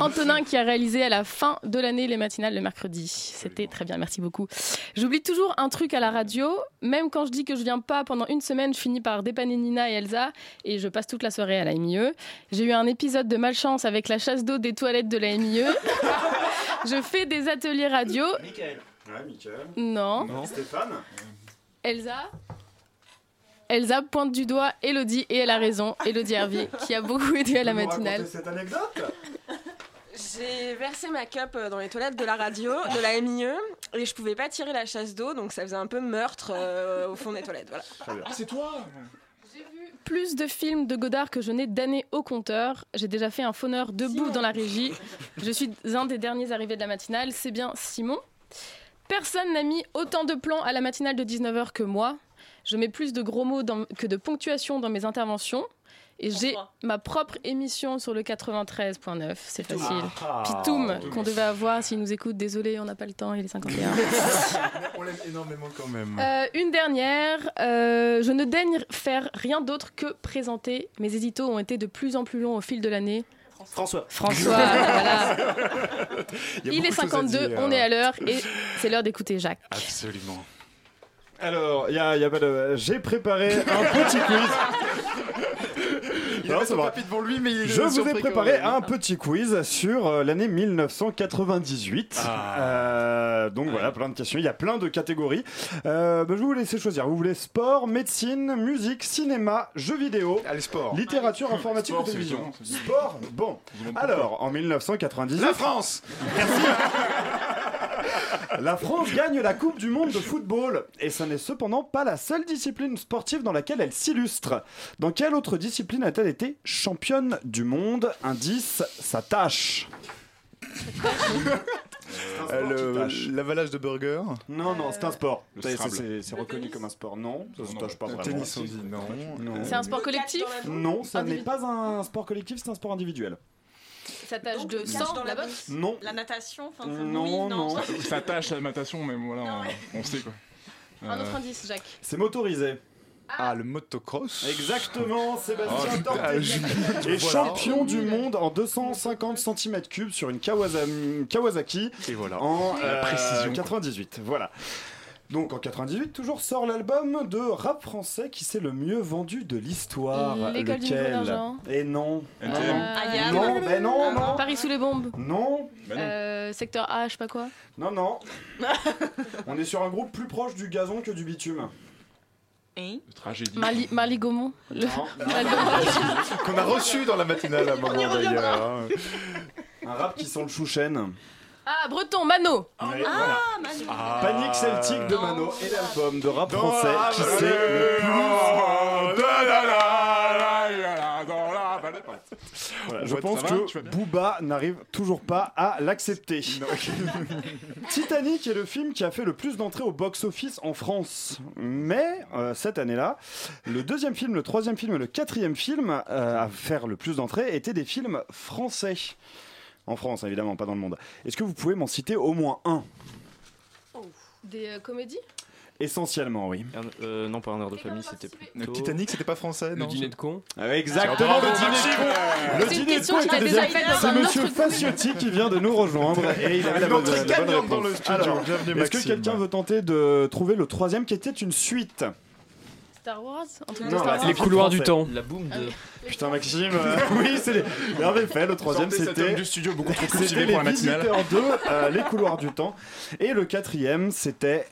S8: Antonin qui a réalisé à la fin de l'année les matinales le mercredi. C'était très bien, merci beaucoup. J'oublie toujours un truc à la radio. Même quand je dis que je viens pas pendant une semaine, je finis par dépanner Nina et Elsa et je passe toute la soirée à la MIE. J'ai eu un épisode de malchance avec la chasse d'eau des toilettes de la MIE. (laughs) je fais des ateliers radio.
S15: Ouais, Michael.
S8: Non.
S15: Stéphane.
S8: Elsa Elsa pointe du doigt Elodie et elle a raison. Elodie Hervier qui a beaucoup aidé à la matinale.
S15: cette anecdote
S22: J'ai versé ma cup euh, dans les toilettes de la radio, de la MIE, et je pouvais pas tirer la chasse d'eau, donc ça faisait un peu meurtre euh, au fond des toilettes. Voilà.
S13: Ah, c'est toi
S8: Plus de films de Godard que je n'ai d'années au compteur. J'ai déjà fait un fauneur debout dans la régie. Je suis un des derniers arrivés de la matinale. C'est bien Simon. Personne n'a mis autant de plans à la matinale de 19h que moi. Je mets plus de gros mots dans- que de ponctuation dans mes interventions. Et j'ai ma propre émission sur le 93.9, c'est facile.
S1: Ah.
S8: Pitoum, qu'on devait avoir s'il nous écoute. Désolé, on n'a pas le temps, il est 51. (laughs) (laughs)
S1: On l'aime énormément quand même.
S8: Euh, une dernière, euh, je ne daigne faire rien d'autre que présenter. Mes éditos ont été de plus en plus longs au fil de l'année.
S11: François.
S8: François, (laughs) voilà.
S1: Il
S8: est
S1: beaucoup de choses à
S8: 52,
S1: dire.
S8: on est à l'heure et c'est l'heure d'écouter Jacques.
S1: Absolument.
S15: Alors, il y a, y a pas de. J'ai préparé un petit quiz.
S1: Il
S15: Non,
S1: a
S15: c'est
S1: son
S15: vrai.
S1: papier devant lui, mais il est
S15: Je vous ai préparé un petit quiz sur euh, l'année 1998.
S1: Ah.
S15: Euh, donc voilà, plein de questions. Il y a plein de catégories. Euh, bah, je vais vous laisser choisir. Vous voulez sport, médecine, musique, cinéma, jeux vidéo,
S1: Allez, sport.
S15: littérature, informatique
S13: Sport,
S15: ou
S13: c'est
S15: télévision. Sport Bon. Alors, en 1998.
S1: La France (laughs)
S15: La France gagne la Coupe du Monde de football et ça n'est cependant pas la seule discipline sportive dans laquelle elle s'illustre. Dans quelle autre discipline a-t-elle été championne du monde? Indice, sa tâche.
S1: Euh, le- L'avalage de burger
S15: Non, non, c'est un sport.
S13: Le Scrabble.
S15: C'est c'est reconnu comme un sport. Non, ça se tâche pas
S1: Le
S15: vraiment.
S1: tennis, on dit non.
S15: Non.
S8: C'est un sport collectif?
S15: Non, ça n'est pas un sport collectif, c'est un sport individuel.
S8: Ça tâche de sang,
S22: dans
S8: la boxe
S15: Non.
S22: La natation, enfin, c'est-
S15: Non,
S22: oui,
S15: non.
S13: Ça tâche la natation, mais voilà, on, on sait quoi.
S8: Un
S13: Euh,
S8: autre indice, Jacques.
S15: C'est motorisé.
S1: Ah, le motocross
S15: Exactement, Sébastien
S1: Oh, putain,
S15: Tortelli
S1: je-
S15: est
S1: Voilà.
S15: champion du monde en 250 cm3 sur une Kawasa- Kawasaki
S1: Et voilà.
S15: en
S1: La
S15: euh,
S1: précision.
S15: 98. Voilà. Donc en 98, toujours sort l'album de rap français qui s'est le mieux vendu de l'histoire.
S8: L'école du d'argent.
S15: Et non.
S8: Euh,
S22: Ayam.
S15: Non, ben non, non.
S8: Paris sous les bombes.
S15: Non,
S13: Bah non.
S8: Euh, secteur A, je sais pas quoi.
S15: non, non. (laughs) On est sur un groupe plus proche du gazon que du bitume.
S22: Hein
S13: tragédie.
S8: Marly, Marly Gaumont. Le-. (laughs)
S1: Qu'on a reçu dans la matinale à un moment d'ailleurs. hein.
S15: Un rap qui sent le chouchen.
S8: Ah, Breton, Mano.
S15: Ouais, voilà.
S22: Manu.
S1: Ah.
S15: Panique celtique de Mano et l'album de rap français
S1: la
S15: qui c'est le plus. Voilà, je pense que Booba n'arrive toujours pas à l'accepter. (laughs) Titanic est le film qui a fait le plus d'entrées au box-office en France. Mais euh, cette année-là, le deuxième film, le troisième film et le quatrième film euh, à faire le plus d'entrées étaient des films français. En France, évidemment, pas dans le monde. Est-ce que vous pouvez m'en citer au moins un
S8: Des euh, comédies?
S15: Essentiellement, oui.
S11: Euh, non, pas un air de famille, c'était
S1: Le
S11: plutôt.
S1: Titanic, c'était pas français,
S23: Le
S1: non
S23: dîner de con.
S15: Ah, Exactement, le dîner de con. Le
S8: C'est une
S15: dîner de
S8: question
S15: con était
S8: déjà
S15: C'est monsieur Faciotti qui vient de nous rejoindre et il avait la bonne, la bonne
S1: gagnante dans
S15: réponse.
S1: le studio.
S15: Alors,
S1: Bienvenue,
S15: Est-ce que quelqu'un veut tenter de trouver le troisième qui était une suite?
S8: Star Wars
S15: Non,
S8: Star
S15: bah,
S8: Wars
S23: Les couloirs du temps.
S11: La boum de. (laughs)
S15: Putain, Maxime, euh, (laughs) oui, c'est les... En effet, le troisième c'était.
S13: du studio beaucoup trop
S15: C'était
S13: cultivé
S15: les
S13: pour la matinale.
S15: visiteurs 2, euh, les couloirs du temps. Et le quatrième, c'était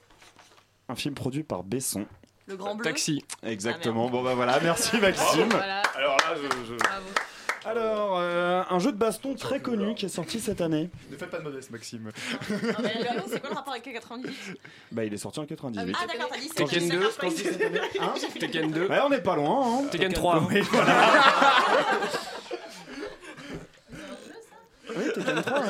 S15: un film produit par Besson.
S22: Le Grand Bleu.
S23: Taxi.
S15: Exactement. bon bah voilà, merci Maxime.
S8: Voilà.
S15: Alors là, je. je- Alors, euh, un jeu de baston très connu qui est sorti cette année.
S1: Ne faites pas de modeste, Maxime.
S22: C'est quoi le rapport avec le 98
S15: Bah, il est sorti en 98.
S22: Ah d'accord, t'as dit c'est
S23: Tekken 2.
S15: Hein?
S23: Tekken 2.
S15: Ouais, on n'est pas loin. Hein.
S23: Tekken 3.
S15: Oui, voilà. (laughs) Oui, Tekken 3, ouais.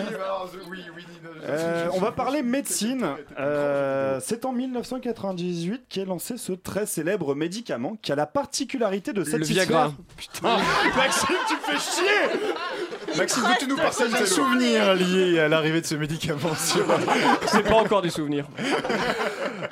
S1: Oui, oui, Nino.
S15: Euh, on va parler médecine. Euh, c'est en 1998 qu'est lancé ce très célèbre médicament qui a la particularité de
S23: Le
S15: satisfaire.
S23: Viagra.
S15: Putain, Maxime, tu me fais chier
S1: Maxime, veux-tu nous partager tes souvenirs liés à l'arrivée de ce médicament (laughs) sur...
S23: C'est pas encore du souvenir.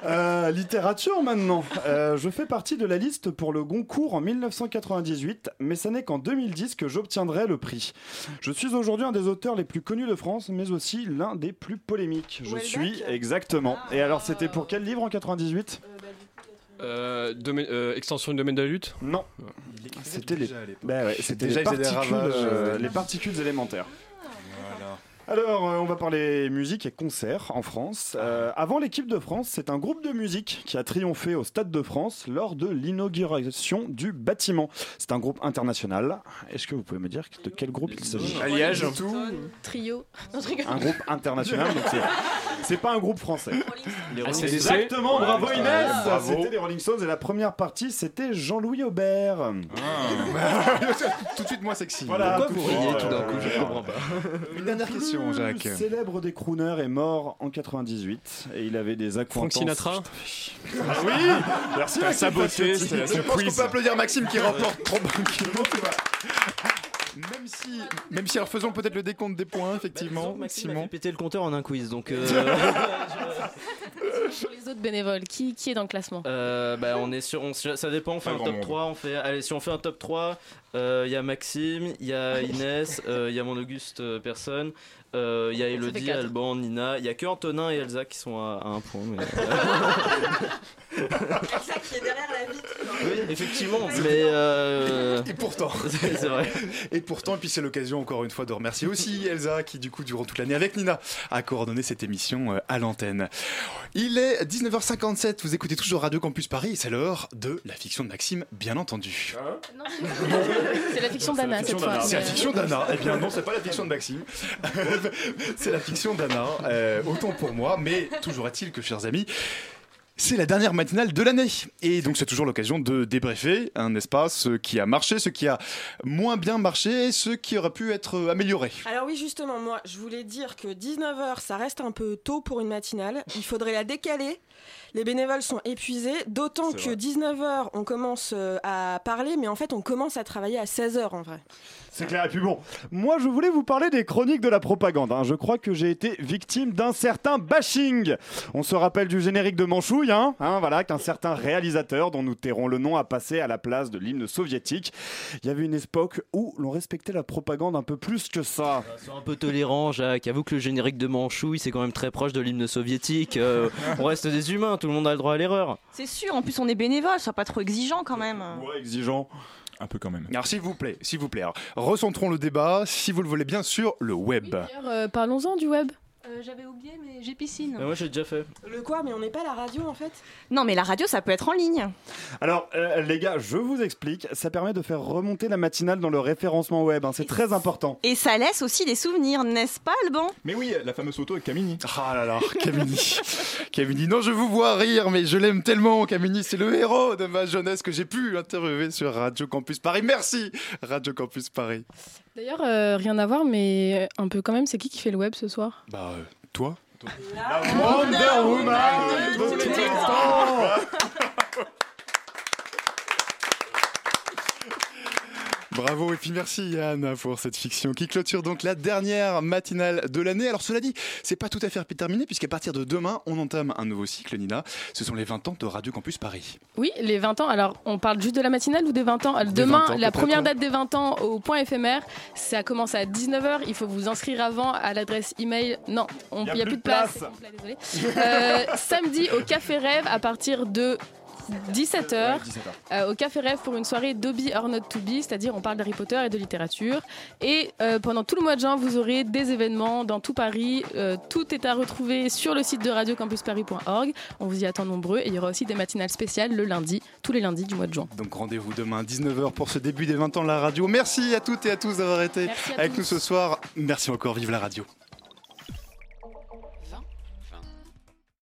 S15: Euh, littérature maintenant. Euh, je fais partie de la liste pour le Goncourt en 1998, mais ce n'est qu'en 2010 que j'obtiendrai le prix. Je suis aujourd'hui un des auteurs les plus connus de France, mais aussi l'un des plus polémiques. Je suis exactement. Et alors, c'était pour quel livre en 98
S23: Euh, domaine- euh, extension du domaine de la lutte?
S15: Non. C'était les, bah ouais, c'était
S1: Déjà,
S15: les, particules, euh, les particules élémentaires. Alors, euh, on va parler musique et concerts en France. Euh, avant l'équipe de France, c'est un groupe de musique qui a triomphé au Stade de France lors de l'inauguration du bâtiment. C'est un groupe international. Est-ce que vous pouvez me dire de quel groupe il s'agit?
S23: Alliage.
S8: Trio. Je rigole.
S15: Un groupe international, donc c'est- c'est pas un groupe français.
S11: Les
S23: Ah,
S11: Rolling
S23: c'est-
S11: Stones.
S15: Exactement, bravo Inès
S1: bravo.
S15: C'était les Rolling Stones et la première partie, c'était Jean-Louis Aubert. (laughs)
S1: Tout de suite moins sexy.
S15: Voilà,
S11: Pourquoi
S15: tout
S11: vous
S15: de suite,
S11: riez tout d'un coup Je comprends pas.
S1: Une dernière question,
S15: Le
S1: Jacques.
S15: célèbre des crooners est mort en 98 et il avait des acquaintances.
S23: Frank Sinatra
S15: Ah oui Merci Maxime
S23: c'était la
S1: Je pense qu'on peut applaudir Maxime qui remporte trop (laughs) Même si, même si alors faisons peut-être le décompte des points, effectivement.
S11: Maxime a
S1: Simon.
S11: fait péter le compteur en un quiz, donc. euh, (laughs)
S8: Pour les autres bénévoles, qui, qui est dans le classement?
S11: Euh, bah, on est sur, on- ça dépend, on fait
S13: Pas
S11: un top
S13: monde.
S11: 3, on fait, allez, si on fait un top 3, euh, il y a Maxime, il y a Inès, euh, il y a mon Auguste euh, personne, euh, il y a Elodie. Alban, Nina, il y a que Antonin et Elsa qui sont à, à un point. Mais, (laughs)
S22: Elsa qui est derrière la vitre.
S11: oui, effectivement, mais euh,
S1: Et pourtant. (laughs)
S11: c'est vrai.
S1: Et pourtant, et puis c'est l'occasion encore une fois de remercier aussi Elsa qui du coup durant toute l'année avec Nina a coordonné cette émission euh, à l'antenne. Il est 19h57, vous écoutez toujours Radio Campus Paris et c'est l'heure de la fiction de Maxime, bien entendu.
S8: Non, (laughs) c'est la fiction d'Anna cette fois.
S1: C'est la fiction d'Anna. Eh bien non, c'est pas la fiction de Maxime. (laughs) c'est la fiction d'Anna. Euh, autant pour moi, mais toujours est-il que, chers amis, c'est la dernière matinale de l'année. Et donc c'est toujours l'occasion de débriefer, hein, n'est-ce pas, ce qui a marché, ce qui a moins bien marché, ce qui aurait pu être amélioré.
S22: Alors oui, justement, moi, je voulais dire que 19h, ça reste un peu tôt pour une matinale. Il faudrait la décaler. Les bénévoles sont épuisés, d'autant
S1: C'est
S22: que
S1: vrai.
S22: 19h, on commence euh, à parler, mais en fait, on commence à travailler à 16h en vrai.
S15: C'est clair. Et puis bon, moi je voulais vous parler des chroniques de la propagande. hein. Je crois que j'ai été victime d'un certain bashing. On se rappelle du générique de Manchouille, hein, hein, voilà, qu'un certain réalisateur, dont nous tairons le nom, a passé à la place de l'hymne soviétique. Il y avait une époque où l'on respectait la propagande un peu plus que ça.
S11: Sois un peu tolérant, Jacques. Avoue que le générique de Manchouille, c'est quand même très proche de l'hymne soviétique. Euh, on reste des humains, tout le monde a le droit à l'erreur.
S22: C'est sûr, en plus on est bénévole, sois pas trop exigeant quand même.
S15: Ouais, exigeant.
S13: Un peu quand même.
S1: Alors s'il vous plaît, s'il vous plaît, alors, recentrons le débat, si vous le voulez bien, sur le web.
S8: D'ailleurs, euh, parlons-en du web.
S14: Euh, J'avais oublié, mais j'ai piscine.
S11: Mais moi j'ai déjà fait.
S22: Le quoi Mais on n'est pas à la radio en fait? Non, mais la radio, ça peut être en ligne.
S15: Alors, euh, les gars, je vous explique. Ça permet de faire remonter la matinale dans le référencement web. hein. C'est très important.
S22: Et ça laisse aussi des souvenirs, n'est-ce pas, Alban?
S13: Mais oui, la fameuse photo avec Camini.
S1: Ah là là, (laughs) Camini. Camini, non, je vous vois rire, mais je l'aime tellement. Camini, c'est le héros de ma jeunesse que j'ai pu interviewer sur Radio Campus Paris. Merci, Radio Campus Paris.
S8: D'ailleurs, euh, rien à voir, mais un peu quand même, c'est qui qui fait le web ce soir?
S1: Bah, euh, toi.
S15: Wonder Woman de tous les temps
S1: Bravo et puis merci Yann pour cette fiction qui clôture donc la dernière matinale de l'année. Alors cela dit, c'est pas tout à fait terminé puisqu'à partir de demain, on entame un nouveau cycle Nina. Ce sont les 20 ans de Radio Campus Paris.
S8: Oui, les 20 ans. Alors, on parle juste de la matinale ou des 20 ans? Demain,
S1: 20 ans,
S8: la première date des 20 ans au point éphémère, ça commence à 19h. Il faut vous inscrire avant à l'adresse email. Non, il n'y a, plus de place. Désolé. (laughs) Euh, samedi au Café Rêve à partir de 17h euh, au Café Rêve pour une soirée Dobby or Not to Be, c'est-à-dire on parle d'Harry Potter et de littérature. Et euh, pendant tout le mois de juin, vous aurez des événements dans tout Paris. Euh, tout est à retrouver sur le site de radiocampusparis.org. On vous y attend nombreux et il y aura aussi des matinales spéciales le lundi, tous les lundis du mois de juin.
S1: Donc rendez-vous demain 19h pour ce début des 20 ans de la radio. Merci à toutes et à tous d'avoir été avec
S8: tous.
S1: nous ce soir. Merci encore, vive la radio.